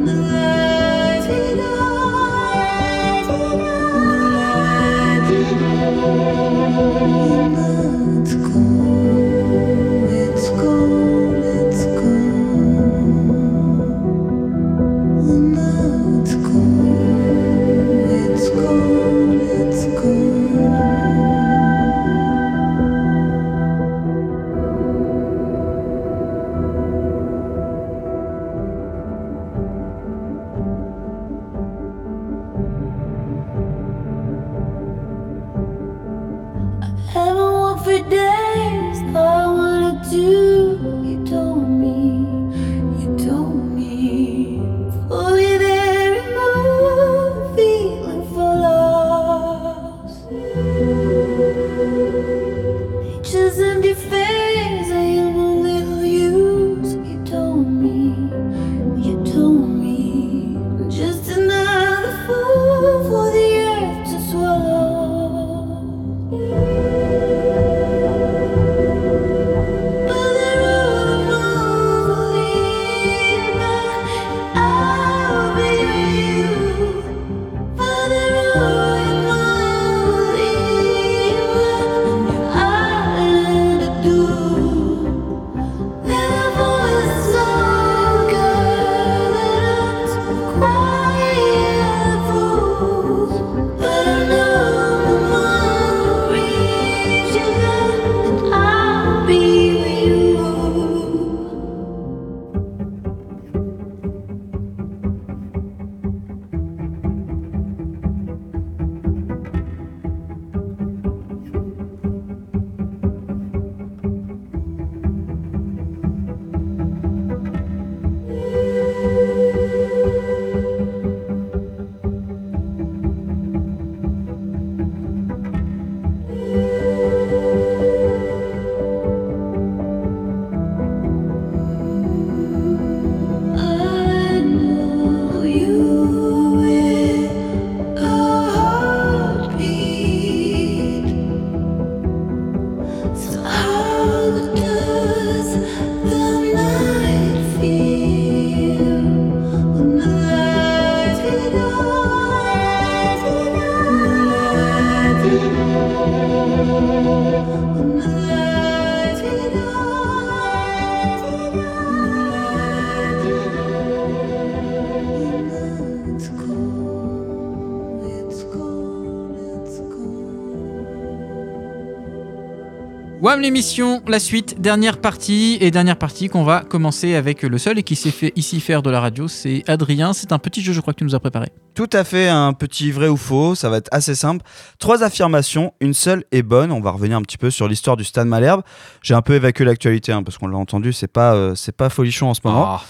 [SPEAKER 1] WAM l'émission, la suite, dernière partie et dernière partie qu'on va commencer avec le seul et qui s'est fait ici faire de la radio, c'est Adrien. C'est un petit jeu, je crois que tu nous as préparé.
[SPEAKER 7] Tout à fait, un petit vrai ou faux, ça va être assez simple. Trois affirmations, une seule est bonne. On va revenir un petit peu sur l'histoire du Stade Malherbe. J'ai un peu évacué l'actualité hein, parce qu'on l'a entendu, c'est pas, euh, c'est pas folichon en ce moment.
[SPEAKER 1] Ah.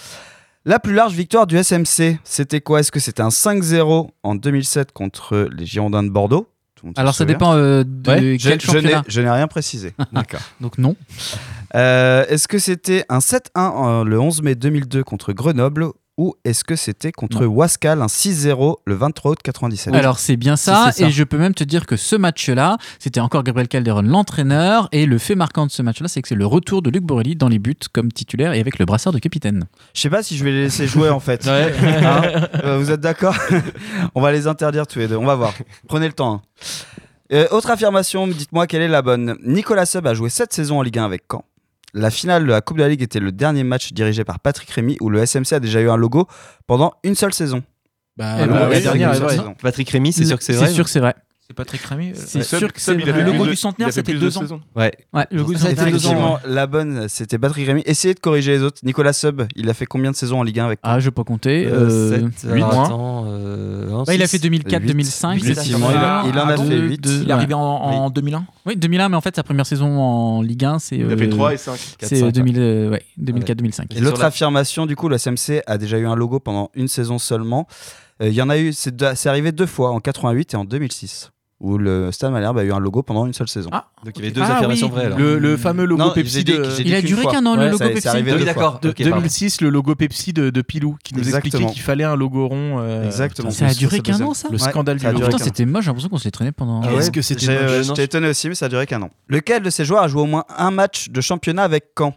[SPEAKER 7] La plus large victoire du SMC, c'était quoi? Est-ce que c'était un 5-0 en 2007 contre les Girondins de Bordeaux? Tout le monde se
[SPEAKER 1] Alors ça dépend euh, de
[SPEAKER 7] Ouais,
[SPEAKER 1] quel
[SPEAKER 7] je,
[SPEAKER 1] championnat.
[SPEAKER 7] je n'ai rien précisé. <laughs> D'accord.
[SPEAKER 1] Donc non.
[SPEAKER 7] Euh, est-ce que c'était un 7-1 euh, le 11 mai 2002 contre Grenoble ou est-ce que c'était contre
[SPEAKER 1] Non.
[SPEAKER 7] Wascal un 6-0 le 23 août 97
[SPEAKER 1] Alors c'est bien ça,
[SPEAKER 7] Si, c'est ça.
[SPEAKER 1] et je peux même te dire que ce match-là, c'était encore Gabriel Calderon l'entraîneur, et le fait marquant de ce match-là, c'est que c'est le retour de Luc Borelli dans les buts comme titulaire et avec le brassard de capitaine.
[SPEAKER 7] Je sais pas si je vais les laisser jouer en fait. <laughs>
[SPEAKER 1] Ouais.
[SPEAKER 7] Hein Euh, vous êtes d'accord <laughs> On va les interdire tous les deux. On va voir. Prenez le temps. hein. Euh, autre affirmation, dites-moi quelle est la bonne. Nicolas Sub a joué 7 saisons en Ligue 1 avec Caen. La finale de la Coupe de la Ligue était le dernier match dirigé par Patrick Rémy où le SMC a déjà eu un logo pendant une seule saison.
[SPEAKER 11] Bah,
[SPEAKER 1] Eh
[SPEAKER 11] le-
[SPEAKER 1] ben
[SPEAKER 11] la
[SPEAKER 1] oui,
[SPEAKER 11] dernière
[SPEAKER 7] saison.
[SPEAKER 8] Patrick Rémy, c'est sûr que c'est vrai.
[SPEAKER 1] C'est sûr que c'est vrai.
[SPEAKER 2] C'est Patrick Rémy.
[SPEAKER 1] C'est
[SPEAKER 6] Sub-
[SPEAKER 1] sûr que c'est
[SPEAKER 2] Le logo
[SPEAKER 6] de-
[SPEAKER 2] du centenaire, c'était deux ans.
[SPEAKER 6] saisons.
[SPEAKER 8] Ouais.
[SPEAKER 1] Ouais, le goût du
[SPEAKER 7] C'est
[SPEAKER 1] centenaire,
[SPEAKER 7] effectivement la bonne, c'était Patrick Rémy. Essayez de corriger les autres. Nicolas Sub, il a fait combien de saisons en Ligue 1 avec
[SPEAKER 1] Ah, je vais pas compter.
[SPEAKER 8] Euh,
[SPEAKER 1] Euh,
[SPEAKER 8] sept,
[SPEAKER 1] huit
[SPEAKER 8] alors,
[SPEAKER 1] mois.
[SPEAKER 8] euh,
[SPEAKER 1] il a fait 2004,
[SPEAKER 7] Huit.
[SPEAKER 1] 2005.
[SPEAKER 7] Huit, effectivement, il en a fait huit.
[SPEAKER 2] Il est arrivé en, en 2001
[SPEAKER 1] Oui, 2001, mais en fait, sa première saison en Ligue 1, c'est.
[SPEAKER 6] Il a
[SPEAKER 1] euh,
[SPEAKER 6] fait 3 et 5.
[SPEAKER 1] C'est euh, 2000, euh, ouais, 2004-2005.
[SPEAKER 7] Et l'autre affirmation, du coup, le SMC a déjà eu un logo pendant une saison seulement. Euh, Il y en a eu, c'est c'est arrivé deux fois, en 88 et en 2006, où le Stade Malherbe a eu un logo pendant une seule saison.
[SPEAKER 2] Ah,
[SPEAKER 8] Donc il y avait deux
[SPEAKER 2] Ah
[SPEAKER 8] affirmations
[SPEAKER 2] oui,
[SPEAKER 8] vraies alors.
[SPEAKER 2] Le, le fameux logo
[SPEAKER 7] Non,
[SPEAKER 2] Pepsi
[SPEAKER 7] dit-
[SPEAKER 2] de.
[SPEAKER 1] Il a duré qu'un an, le
[SPEAKER 7] Ouais,
[SPEAKER 1] logo
[SPEAKER 7] ça-
[SPEAKER 1] Pepsi.
[SPEAKER 7] arrivé
[SPEAKER 8] Oui,
[SPEAKER 7] deux
[SPEAKER 8] d'accord.
[SPEAKER 7] fois.
[SPEAKER 2] de
[SPEAKER 8] Ok, pardon.
[SPEAKER 2] 2006, le logo Pepsi de, de Pilou qui nous
[SPEAKER 7] Exactement.
[SPEAKER 2] expliquait qu'il fallait un logo rond. euh,
[SPEAKER 7] Exactement.
[SPEAKER 1] Ça a duré qu'un an, ça
[SPEAKER 2] Le
[SPEAKER 7] Ouais,
[SPEAKER 2] scandale
[SPEAKER 7] a
[SPEAKER 2] du
[SPEAKER 7] duré
[SPEAKER 2] logo.
[SPEAKER 1] C'était moche, j'ai l'impression qu'on se les traînait pendant.
[SPEAKER 7] Ah
[SPEAKER 2] Est-ce
[SPEAKER 7] ouais
[SPEAKER 2] que c'était
[SPEAKER 7] euh,
[SPEAKER 2] moche
[SPEAKER 7] J'étais étonné aussi, mais ça a duré qu'un an. Lequel de ces joueurs a joué au moins un match de championnat avec Caen?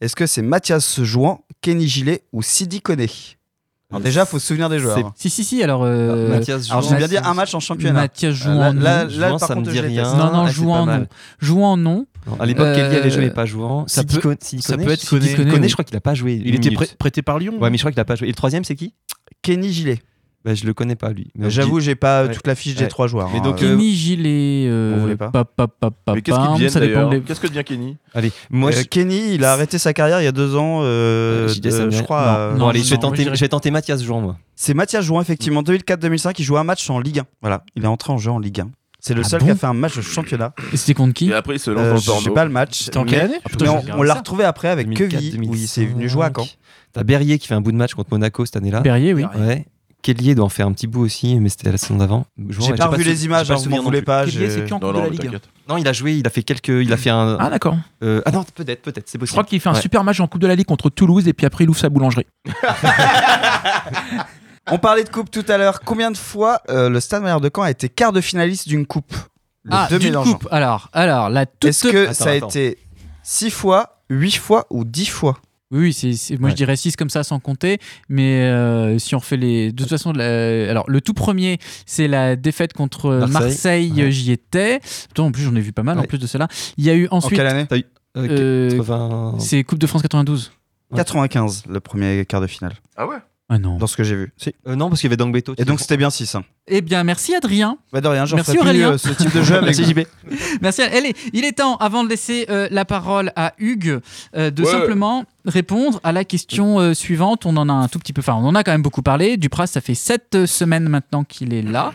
[SPEAKER 7] Est-ce que c'est Mathias Jouan, Kenny Gillet ou Sidi Koné? Alors déjà, faut se souvenir des joueurs. Hein.
[SPEAKER 1] Si, si, si, alors. euh,
[SPEAKER 8] Mathias
[SPEAKER 7] Alors
[SPEAKER 8] Jouan.
[SPEAKER 7] j'ai bien dit un match en championnat.
[SPEAKER 1] Mathias
[SPEAKER 7] Euh,
[SPEAKER 1] Jouan,
[SPEAKER 7] là,
[SPEAKER 1] non.
[SPEAKER 7] là, là,
[SPEAKER 8] Jouan,
[SPEAKER 7] par
[SPEAKER 8] ça me
[SPEAKER 7] contre,
[SPEAKER 8] dit rien.
[SPEAKER 1] Non, non,
[SPEAKER 8] Ah, pas
[SPEAKER 1] non.
[SPEAKER 8] mal.
[SPEAKER 1] Jouant, non.
[SPEAKER 8] Non, À l'époque, Kelly avait joué,
[SPEAKER 1] Euh,
[SPEAKER 8] mais pas jouant.
[SPEAKER 1] ça peut-
[SPEAKER 8] Sidi
[SPEAKER 2] ça peut être
[SPEAKER 8] je crois qu'il a pas joué.
[SPEAKER 2] Il était prêté par Lyon.
[SPEAKER 8] Ouais, mais je crois qu'il a pas joué. Et le troisième, c'est qui?
[SPEAKER 7] Kenny Gillet.
[SPEAKER 8] Bah, Je le connais pas lui.
[SPEAKER 7] J'avoue, j'ai pas
[SPEAKER 8] Ouais.
[SPEAKER 7] toute la fiche des trois joueurs.
[SPEAKER 8] Mais
[SPEAKER 7] hein.
[SPEAKER 8] donc,
[SPEAKER 7] Euh,
[SPEAKER 1] Kenny Gilet. euh,
[SPEAKER 7] on voulait pas.
[SPEAKER 1] pa, pa, pa, pa,
[SPEAKER 6] Mais qu'est-ce d'ailleurs
[SPEAKER 1] des-
[SPEAKER 6] Qu'est-ce que devient Kenny
[SPEAKER 8] Allez, moi,
[SPEAKER 7] euh,
[SPEAKER 8] je...
[SPEAKER 7] Kenny, il a arrêté sa carrière il y a deux ans. euh,
[SPEAKER 8] Euh,
[SPEAKER 7] de- je crois.
[SPEAKER 8] non.
[SPEAKER 7] euh,
[SPEAKER 8] Bon,
[SPEAKER 1] non,
[SPEAKER 8] allez,
[SPEAKER 1] non,
[SPEAKER 8] je vais
[SPEAKER 1] non,
[SPEAKER 8] tenter,
[SPEAKER 1] moi, je
[SPEAKER 8] vais tenter Mathias Jouan, moi.
[SPEAKER 7] C'est Mathias Jouan, effectivement. 2004-2005, il jouait un match en Ligue 1. Voilà, il est entré en jeu en Ligue 1. C'est le
[SPEAKER 1] Ah
[SPEAKER 7] seul
[SPEAKER 1] bon
[SPEAKER 7] qui a fait un match de championnat.
[SPEAKER 1] Et c'était contre qui
[SPEAKER 6] Et après, il se lance
[SPEAKER 7] Euh,
[SPEAKER 6] dans le
[SPEAKER 7] je sais pas le match.
[SPEAKER 2] C'était en quelle année
[SPEAKER 1] Ah, putain,
[SPEAKER 7] mais on, l'a retrouvé après avec
[SPEAKER 8] 2004,
[SPEAKER 7] Queville, où il s'est venu jouer à Caen.
[SPEAKER 8] T'as Berrier qui fait un bout de match contre Monaco cette année-là.
[SPEAKER 1] Perrier, oui.
[SPEAKER 8] Ouais. Kellier doit en faire un petit bout aussi, mais c'était la saison d'avant.
[SPEAKER 7] J'ai pas
[SPEAKER 8] le
[SPEAKER 7] revu les images,
[SPEAKER 8] le
[SPEAKER 7] vous m'en
[SPEAKER 8] plus.
[SPEAKER 7] pas.
[SPEAKER 2] Kellier,
[SPEAKER 7] j'ai-
[SPEAKER 2] c'est qui en
[SPEAKER 6] Non,
[SPEAKER 2] Coupe de la Ligue.
[SPEAKER 8] Non, il a joué, il a fait quelques, il a fait un.
[SPEAKER 2] Ah d'accord.
[SPEAKER 8] euh, ah non, peut-être, peut-être, c'est
[SPEAKER 2] Je crois qu'il fait un
[SPEAKER 8] Ouais.
[SPEAKER 2] super match en Coupe de la Ligue contre Toulouse et puis après il ouvre sa boulangerie. <laughs>
[SPEAKER 7] On parlait de coupe tout à l'heure. Combien de fois euh, le Stade Malherbe de Caen a été quart de finaliste d'une coupe? Les
[SPEAKER 1] Ah,
[SPEAKER 7] deux
[SPEAKER 1] d'une coupe. Alors, alors, la toute.
[SPEAKER 7] Est-ce que
[SPEAKER 8] Attends,
[SPEAKER 7] ça a
[SPEAKER 8] attends.
[SPEAKER 7] été 6 fois, 8 fois ou 10 fois?
[SPEAKER 1] Oui, c'est- moi
[SPEAKER 8] Ouais.
[SPEAKER 1] je dirais 6 comme ça sans compter, mais euh, si on refait les. De toute façon, la- alors le tout premier, c'est la défaite contre Marseille,
[SPEAKER 8] Marseille, ouais.
[SPEAKER 1] j'y étais. Putain, en plus, j'en ai vu pas mal en plus de cela. Il y a eu
[SPEAKER 7] En
[SPEAKER 1] ensuite.
[SPEAKER 7] quelle année
[SPEAKER 8] Euh,
[SPEAKER 1] Euh,
[SPEAKER 8] 80.
[SPEAKER 1] c'est Coupe de France 92.
[SPEAKER 7] 95, le premier quart de finale,
[SPEAKER 6] Ah ouais?
[SPEAKER 1] Ah non.
[SPEAKER 7] dans ce que j'ai vu. Si.
[SPEAKER 8] Euh, non, parce qu'il y avait Dangbeto.
[SPEAKER 7] Et donc c'était bien 6. Hein.
[SPEAKER 1] Eh bien, merci Adrien.
[SPEAKER 7] Bah de rien, j'en
[SPEAKER 1] Merci
[SPEAKER 7] plus
[SPEAKER 1] Aurélien.
[SPEAKER 7] euh, ce type de jeu <laughs> avec
[SPEAKER 8] Merci JB.
[SPEAKER 1] Merci. Allez, il est temps, avant de laisser euh, la parole à Hugues, euh, de
[SPEAKER 6] Ouais.
[SPEAKER 1] simplement répondre à la question euh, suivante. On en a un tout petit peu, enfin, on en a quand même beaucoup parlé. Dupras, ça fait 7 semaines maintenant qu'il est là.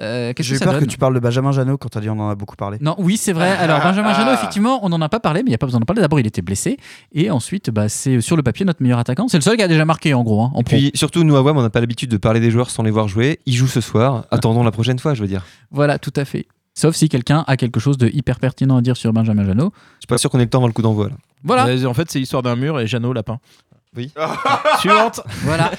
[SPEAKER 1] Euh, Qu'est-ce
[SPEAKER 7] J'ai
[SPEAKER 1] que
[SPEAKER 7] eu peur
[SPEAKER 1] donne
[SPEAKER 7] que tu parles de Benjamin Janot quand t'as dit on en a beaucoup parlé.
[SPEAKER 1] Non, oui, c'est vrai. Alors, Benjamin Janot, effectivement, on n'en a pas parlé, mais il n'y a pas besoin d'en parler. D'abord, il était blessé. Et ensuite, bah, c'est sur le papier notre meilleur attaquant. C'est le seul qui a déjà marqué, en gros. hein, en
[SPEAKER 8] Et
[SPEAKER 1] pro.
[SPEAKER 8] puis surtout, nous à WAM, on n'a pas l'habitude de parler des joueurs sans les voir jouer. Ils jouent ce soir. Attendons la prochaine fois, je veux dire.
[SPEAKER 1] Voilà, tout à fait. Sauf si quelqu'un a quelque chose de hyper pertinent à dire sur Benjamin Janot.
[SPEAKER 8] Je suis pas sûr qu'on ait le temps avant le coup d'envoi. là.
[SPEAKER 1] Voilà.
[SPEAKER 2] Euh, En fait, c'est l'histoire d'un mur et Jeannot lapin.
[SPEAKER 8] Oui. <laughs>
[SPEAKER 2] Suivante.
[SPEAKER 1] Voilà.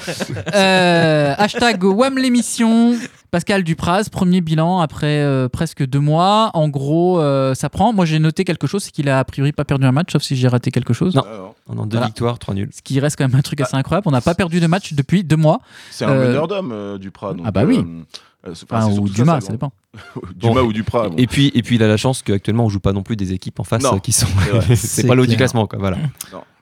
[SPEAKER 1] Euh, hashtag WAM l'émission. Pascal Dupraz, premier bilan après euh, presque deux mois. En gros, euh, ça prend. Moi, j'ai noté quelque chose, c'est qu'il a a priori pas perdu un match, sauf si j'ai raté quelque chose.
[SPEAKER 8] Non.
[SPEAKER 6] Ah, non.
[SPEAKER 8] On a deux
[SPEAKER 1] Voilà.
[SPEAKER 8] victoires, trois nuls.
[SPEAKER 1] Ce qui reste quand même un truc assez incroyable. On n'a pas perdu de match depuis deux mois.
[SPEAKER 6] C'est un
[SPEAKER 1] Euh,
[SPEAKER 6] meneur d'homme, euh, Duprat. donc,
[SPEAKER 1] Ah bah oui.
[SPEAKER 6] euh, euh, enfin,
[SPEAKER 1] ou Dumas,
[SPEAKER 6] ça,
[SPEAKER 1] ça dépend. <laughs>
[SPEAKER 6] Dumas
[SPEAKER 8] Bon.
[SPEAKER 6] ou Duprat. bon.
[SPEAKER 8] Et puis, et puis il a la chance qu'actuellement on joue pas non plus des équipes en face
[SPEAKER 6] Non,
[SPEAKER 8] euh, qui sont.
[SPEAKER 6] c'est <laughs>
[SPEAKER 8] pas l'eau du classement, quoi. Voilà.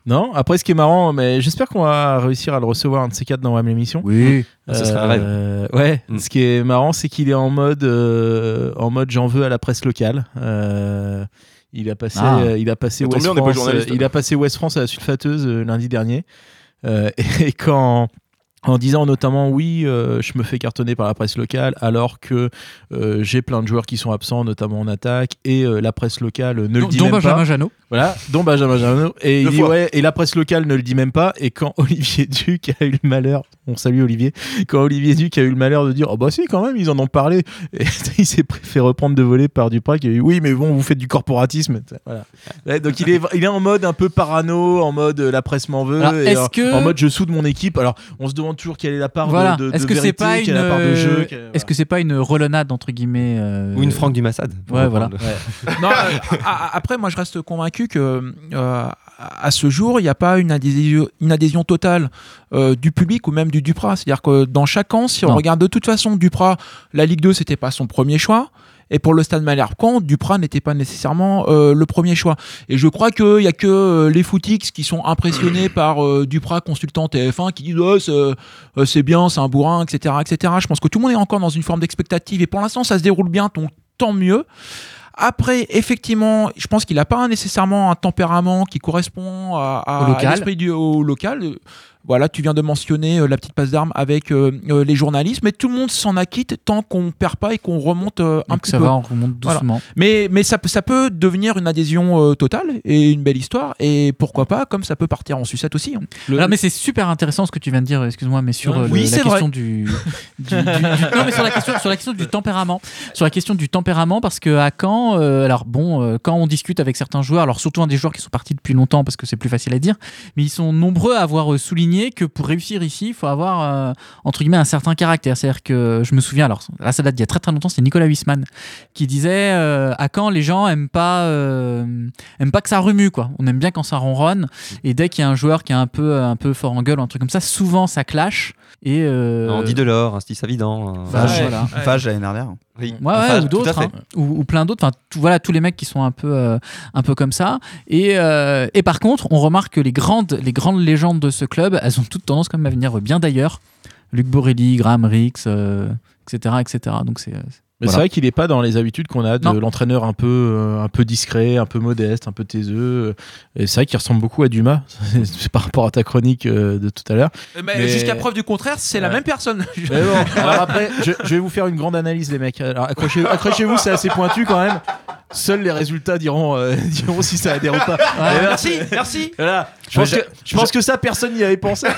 [SPEAKER 2] Non, après ce qui est marrant, mais j'espère qu'on va réussir à le recevoir un de ces quatre dans WAM l'émission.
[SPEAKER 1] Oui.
[SPEAKER 8] Ce serait un rêve.
[SPEAKER 2] Euh, ouais,
[SPEAKER 8] Mm.
[SPEAKER 2] ce qui est marrant, c'est qu'il est en mode, euh, en mode j'en veux à la presse locale. Euh,
[SPEAKER 11] Il a passé,
[SPEAKER 1] Ah.
[SPEAKER 11] euh, il a passé West
[SPEAKER 6] bien,
[SPEAKER 11] France, euh, il a passé West France à la sulfateuse euh, lundi dernier. Euh, <laughs> et quand en disant notamment oui, euh, je me fais cartonner par la presse locale, alors que euh, j'ai plein de joueurs qui sont absents, notamment en attaque, et euh, la presse locale ne le dit même
[SPEAKER 1] Benjamin
[SPEAKER 11] pas.
[SPEAKER 1] Janot.
[SPEAKER 11] Voilà, dont Benjamin Janot. Et il dit ouais, et la presse locale ne le dit même pas. Et quand <laughs> Olivier Duc a eu le malheur, on salue Olivier, quand Olivier Duc a eu le malheur de dire oh bah si quand même ils en ont parlé, et <laughs> il s'est fait reprendre de voler par Duprat qui a dit oui mais bon vous faites du corporatisme. Voilà. Ouais, donc il est il est en mode un peu parano, en mode la presse m'en veut,
[SPEAKER 1] Alors,
[SPEAKER 11] et
[SPEAKER 1] est-ce
[SPEAKER 11] en,
[SPEAKER 1] que-
[SPEAKER 11] en mode je soude mon équipe. Alors on se demande toujours quelle est la part de-
[SPEAKER 1] Voilà.
[SPEAKER 11] de, de,
[SPEAKER 1] Est-ce que c'est pas
[SPEAKER 11] quelle
[SPEAKER 1] une,
[SPEAKER 11] est la part de jeu. quelle-
[SPEAKER 1] est-ce que c'est pas une relonade entre guillemets euh,
[SPEAKER 8] Ou une Franck du Massad.
[SPEAKER 1] Ouais, voilà. <laughs>
[SPEAKER 2] Non, euh, après, moi, je reste convaincu que euh, à ce jour, il n'y a pas une adhésion, une adhésion totale euh, du public ou même du Duprat. C'est-à-dire que dans chaque camp, si on
[SPEAKER 1] Non.
[SPEAKER 2] regarde de toute façon Duprat, la Ligue 2, c'était pas son premier choix. Et pour le Stade Malherbe-Caen, Duprat n'était pas nécessairement euh, le premier choix. Et je crois qu'il n'y a que euh, les footix qui sont impressionnés par euh, Duprat, consultant TF1, qui disent oh, c'est, euh, c'est bien, c'est un bourrin, etc., etc. Je pense que tout le monde est encore dans une forme d'expectative. Et pour l'instant, ça se déroule bien, donc tant mieux. Après, effectivement, je pense qu'il n'a pas nécessairement un tempérament qui correspond à, à l'esprit du au local. Voilà, tu viens de mentionner euh, la petite passe d'armes avec euh, euh, les journalistes, mais tout le monde s'en acquitte tant qu'on perd pas et qu'on remonte un
[SPEAKER 1] donc
[SPEAKER 2] petit
[SPEAKER 1] ça
[SPEAKER 2] peu.
[SPEAKER 1] va, on remonte
[SPEAKER 2] Voilà.
[SPEAKER 1] doucement.
[SPEAKER 2] Mais, mais ça, peut- ça peut devenir une adhésion totale et une belle histoire. Et pourquoi pas, comme ça peut partir en sucette aussi. hein.
[SPEAKER 1] Alors, mais c'est super intéressant ce que tu viens de dire, excuse-moi, mais sur le- la question
[SPEAKER 2] vrai.
[SPEAKER 1] du, du- du- du- non, mais sur la question, sur la question du tempérament, sur la question du tempérament, parce que à Caen, euh, alors bon, euh, quand on discute avec certains joueurs, alors surtout un des joueurs qui sont partis depuis longtemps, parce que c'est plus facile à dire, mais ils sont nombreux à avoir euh, que pour réussir ici, il faut avoir euh, entre guillemets un certain caractère. C'est-à-dire que je me souviens, alors là ça date d'il y a très très longtemps, c'est Nicolas Huisman qui disait euh, à Caen, les gens aiment pas, euh, aiment pas que ça remue quoi. On aime bien quand ça ronronne. Et dès qu'il y a un joueur qui est un peu, un peu fort en gueule un truc comme ça, souvent ça clash. Et euh,
[SPEAKER 8] Andy Delors, un Steve Savidan.
[SPEAKER 7] Fage,
[SPEAKER 1] voilà.
[SPEAKER 7] Fage l'année dernière.
[SPEAKER 8] Oui.
[SPEAKER 1] Ouais, ouais,
[SPEAKER 8] Enfin,
[SPEAKER 1] ou
[SPEAKER 8] tout à
[SPEAKER 1] d'autres,
[SPEAKER 8] fait.
[SPEAKER 1] hein. ou, ou plein d'autres. Enfin, tout- voilà, tous les mecs qui sont un peu, euh, un peu comme ça. Et, euh, et par contre, on remarque que les grandes, les grandes légendes de ce club, elles ont toutes tendance quand même à venir bien d'ailleurs. Luc Borelli, Graham Rix, euh, etc., etc. Donc c'est. Euh,
[SPEAKER 11] Mais
[SPEAKER 1] voilà.
[SPEAKER 11] c'est vrai qu'il n'est pas dans les habitudes qu'on a de l'entraîneur un peu, euh, un peu discret, un peu modeste, un peu taiseux. euh, Et c'est vrai qu'il ressemble beaucoup à Dumas. <laughs> c'est par rapport à ta chronique euh, de tout à l'heure.
[SPEAKER 2] Mais,
[SPEAKER 11] Mais-
[SPEAKER 2] jusqu'à preuve du contraire, c'est la même personne. <laughs>
[SPEAKER 11] Mais bon, alors après, je, je vais vous faire une grande analyse, les mecs. Alors accrochez- accrochez-vous, c'est assez pointu quand même. Seuls les résultats diront, euh, <laughs> diront si ça adhère ou pas.
[SPEAKER 2] Merci, merci.
[SPEAKER 11] Voilà. Je pense, que, je pense que ça, personne n'y avait pensé. <laughs>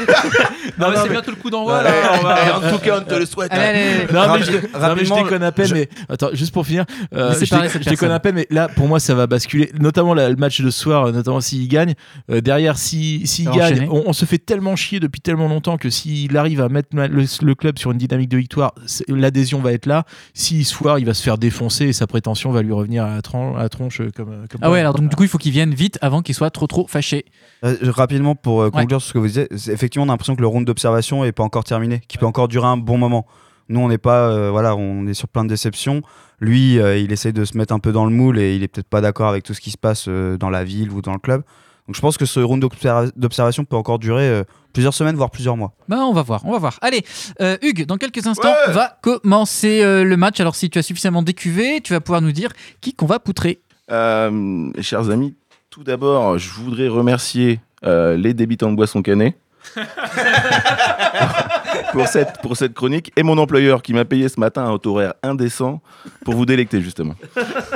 [SPEAKER 2] Non, mais c'est
[SPEAKER 11] mais-
[SPEAKER 2] bientôt le coup d'envoi. là. On va-
[SPEAKER 11] en tout cas, on te le souhaite.
[SPEAKER 1] Allez, allez, allez.
[SPEAKER 11] Non, mais je,
[SPEAKER 7] Rapi-
[SPEAKER 11] non, mais je
[SPEAKER 7] rapidement,
[SPEAKER 11] déconne à peine,
[SPEAKER 7] je-
[SPEAKER 11] mais attends, juste pour finir, euh,
[SPEAKER 1] Laissez
[SPEAKER 11] je,
[SPEAKER 1] parler
[SPEAKER 11] dé-
[SPEAKER 1] cette
[SPEAKER 11] je déconne
[SPEAKER 1] personne.
[SPEAKER 11] à peine, mais là, pour moi, ça va basculer, notamment la- le match de ce soir, euh, notamment s'il gagne. Euh, derrière, s'il s'il
[SPEAKER 1] Ça va
[SPEAKER 11] gagne,
[SPEAKER 1] enchaîner.
[SPEAKER 11] on, on se fait tellement chier depuis tellement longtemps que s'il arrive à mettre le, le club sur une dynamique de victoire, c'est- l'adhésion va être là. S'il se foire, il va se faire défoncer et sa prétention va lui revenir à la, tran- à la tronche euh, comme. euh, comme
[SPEAKER 1] Ah ouais, alors donc du coup, il faut qu'ils viennent vite avant qu'ils soient trop trop fâchés.
[SPEAKER 7] Euh, rapidement pour euh, conclure sur ce que vous disiez, effectivement on a l'impression que le round d'observation est pas encore terminé, qu'il peut encore durer un bon moment. Nous on n'est pas, euh, voilà, on est sur plein de déceptions. Lui, euh, il essaye de se mettre un peu dans le moule et il est peut-être pas d'accord avec tout ce qui se passe euh, dans la ville ou dans le club. Donc je pense que ce round d'observa- d'observation peut encore durer euh, plusieurs semaines voire plusieurs mois.
[SPEAKER 1] Bah, on va voir, on va voir. Allez, euh, Hugues, dans quelques instants, va commencer euh, le match. Alors, si tu as suffisamment décuvé, tu vas pouvoir nous dire qui qu'on va poutrer.
[SPEAKER 6] Euh, chers amis, tout d'abord, je voudrais remercier euh, les débitants de boissons cannées <laughs> pour, cette, pour cette chronique. Et mon employeur qui m'a payé ce matin un taux horaire indécent pour vous délecter, justement.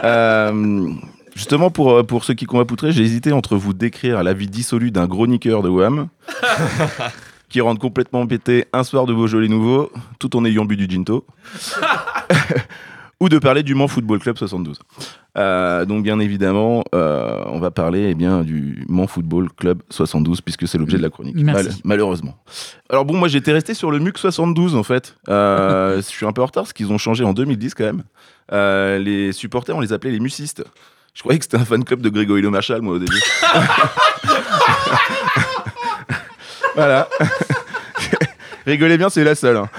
[SPEAKER 6] Euh, justement, pour, pour ceux qui va poutrer, j'ai hésité entre vous décrire la vie dissolue d'un gros niqueur de Wham <laughs> qui rentre complètement pété un soir de Beaujolais nouveau tout en ayant bu du ginto <laughs> ou de parler du Mans Football Club 72. Euh, donc bien évidemment, euh, on va parler eh bien, du Mans Football Club 72 puisque c'est l'objet de la chronique. Mal- malheureusement. Alors bon, moi j'étais resté sur le MUC 72 en fait. Euh, <laughs> je suis un peu en retard parce qu'ils ont changé en 2010 quand même. Les supporters, on les appelait les mucistes. Je croyais que c'était un fan club de Grégory Le Marchal, moi au début. <laughs> voilà. <laughs> Rigolez bien, c'est la seule. hein.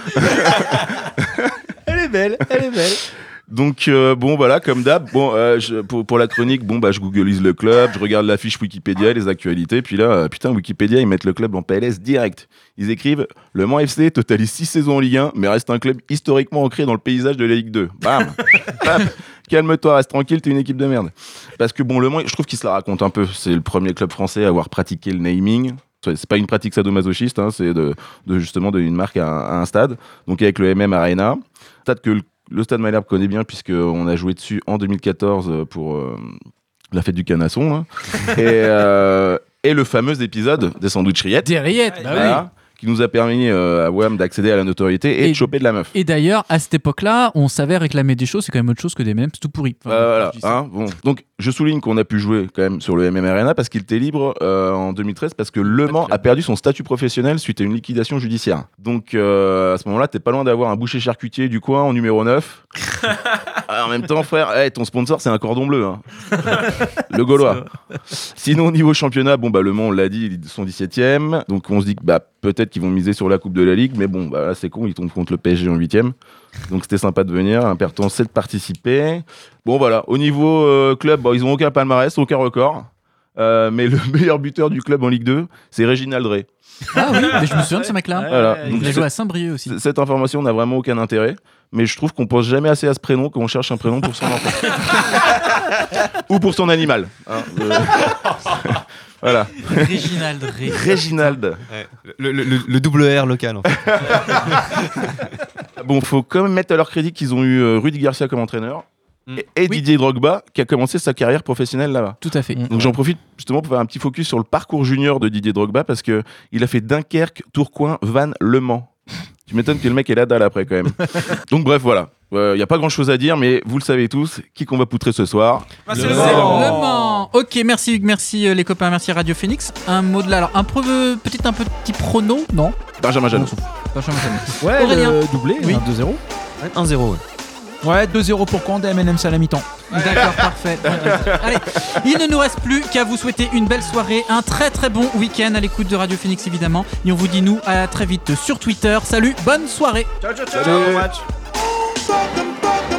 [SPEAKER 11] Elle est belle, elle est belle. <laughs>
[SPEAKER 6] Donc euh, bon voilà comme d'hab bon euh, je- pour, pour la chronique bon bah je googleise le club je regarde la fiche Wikipédia les actualités puis là euh, putain Wikipédia ils mettent le club en PLS direct ils écrivent le Mans FC totalise 6 saisons en Ligue 1 mais reste un club historiquement ancré dans le paysage de la Ligue 2 bam <laughs> calme-toi, reste tranquille, t'es une équipe de merde. Parce que bon, Le Mans, je trouve qu'il se la raconte un peu. C'est le premier club français à avoir pratiqué le naming. C'est pas une pratique sadomasochiste, hein, c'est de, de justement donner une marque à un, à un stade. Donc avec le MM Arena, stade que le, stade Malherbe connaît bien puisqu'on a joué dessus en 2014 pour euh, la fête du canasson. hein. <laughs> et, euh, et le fameux épisode des sandwichs rillettes.
[SPEAKER 1] Des rillettes, bah oui.
[SPEAKER 6] Qui nous a permis euh, à WAM d'accéder à la notoriété et,
[SPEAKER 1] Et-
[SPEAKER 6] de choper de la meuf.
[SPEAKER 1] Et d'ailleurs, à cette époque-là, on savait réclamer des choses, c'est quand même autre chose que des c'est tout pourri. Enfin,
[SPEAKER 6] Euh, voilà, hein, bon. Donc, je souligne qu'on a pu jouer quand même sur le MM Arena parce qu'il était libre euh, en 2013 parce que Le Mans a perdu son statut professionnel suite à une liquidation judiciaire. Donc, euh, à ce moment-là, t'es pas loin d'avoir un boucher charcutier du coin en numéro 9. <laughs> Ah, en même temps, frère, hey, ton sponsor, c'est un cordon bleu. hein. le Gaulois. Sinon, au niveau championnat, bon, bah, Le Mans, on l'a dit, ils sont 17ème. Donc, on se dit que bah, peut-être qu'ils vont miser sur la Coupe de la Ligue. Mais bon, bah, là, c'est con, ils tombent contre le PSG en 8ème. Donc, c'était sympa de venir. Un perton, c'est de participer. Bon, voilà. Au niveau euh, club, ils ont aucun palmarès, aucun record. Euh, mais le <laughs> meilleur buteur du club en Ligue 2, c'est Réginald Rey.
[SPEAKER 1] Ah oui, mais je me souviens de ce mec-là.
[SPEAKER 6] Voilà.
[SPEAKER 1] Il a joué à Saint-Brieuc aussi.
[SPEAKER 6] Cette information n'a vraiment aucun intérêt, mais je trouve qu'on pense jamais assez à ce prénom qu'on cherche un prénom pour son enfant. <laughs> Ou pour son animal. hein. Euh, <laughs> voilà.
[SPEAKER 1] Réginald Rey.
[SPEAKER 6] Réginald.
[SPEAKER 8] Le, le- le- le double R local, en fait.
[SPEAKER 6] Bon, faut quand même mettre à leur crédit qu'ils ont eu euh, Rudy Garcia comme entraîneur et, et Didier Drogba qui a commencé sa carrière professionnelle là-bas.
[SPEAKER 1] Tout à fait.
[SPEAKER 6] Donc j'en profite justement pour faire un petit focus sur le parcours junior de Didier Drogba parce que il a fait Dunkerque, Tourcoing, Vannes, Le Mans. Tu m'étonnes que le mec ait la dalle après quand même. <laughs> Donc bref, voilà. Il n'y a pas grand chose à dire, mais vous le savez tous, qui qu'on va poutrer ce soir
[SPEAKER 1] C'est le Mans. Ok, merci, merci euh, les copains, merci Radio Phoenix. Un mot de là, alors un peut-être un petit prono, non?
[SPEAKER 6] Benjamin Janot.
[SPEAKER 1] Benjamin Janot.
[SPEAKER 11] Ouais,
[SPEAKER 1] Aurélien.
[SPEAKER 11] le doublé,
[SPEAKER 1] Oui.
[SPEAKER 11] un 2-0.
[SPEAKER 8] 1-0, ouais.
[SPEAKER 2] Ouais, 2-0 pour Conde, M&M à la mi-temps.
[SPEAKER 1] D'accord, parfait. Allez, il ne nous reste plus qu'à vous souhaiter une belle soirée, un très très bon week-end à l'écoute de Radio Phoenix évidemment. Et on vous dit nous à très vite sur Twitter. Salut, bonne soirée.
[SPEAKER 7] Ciao, ciao, ciao.
[SPEAKER 12] Welcome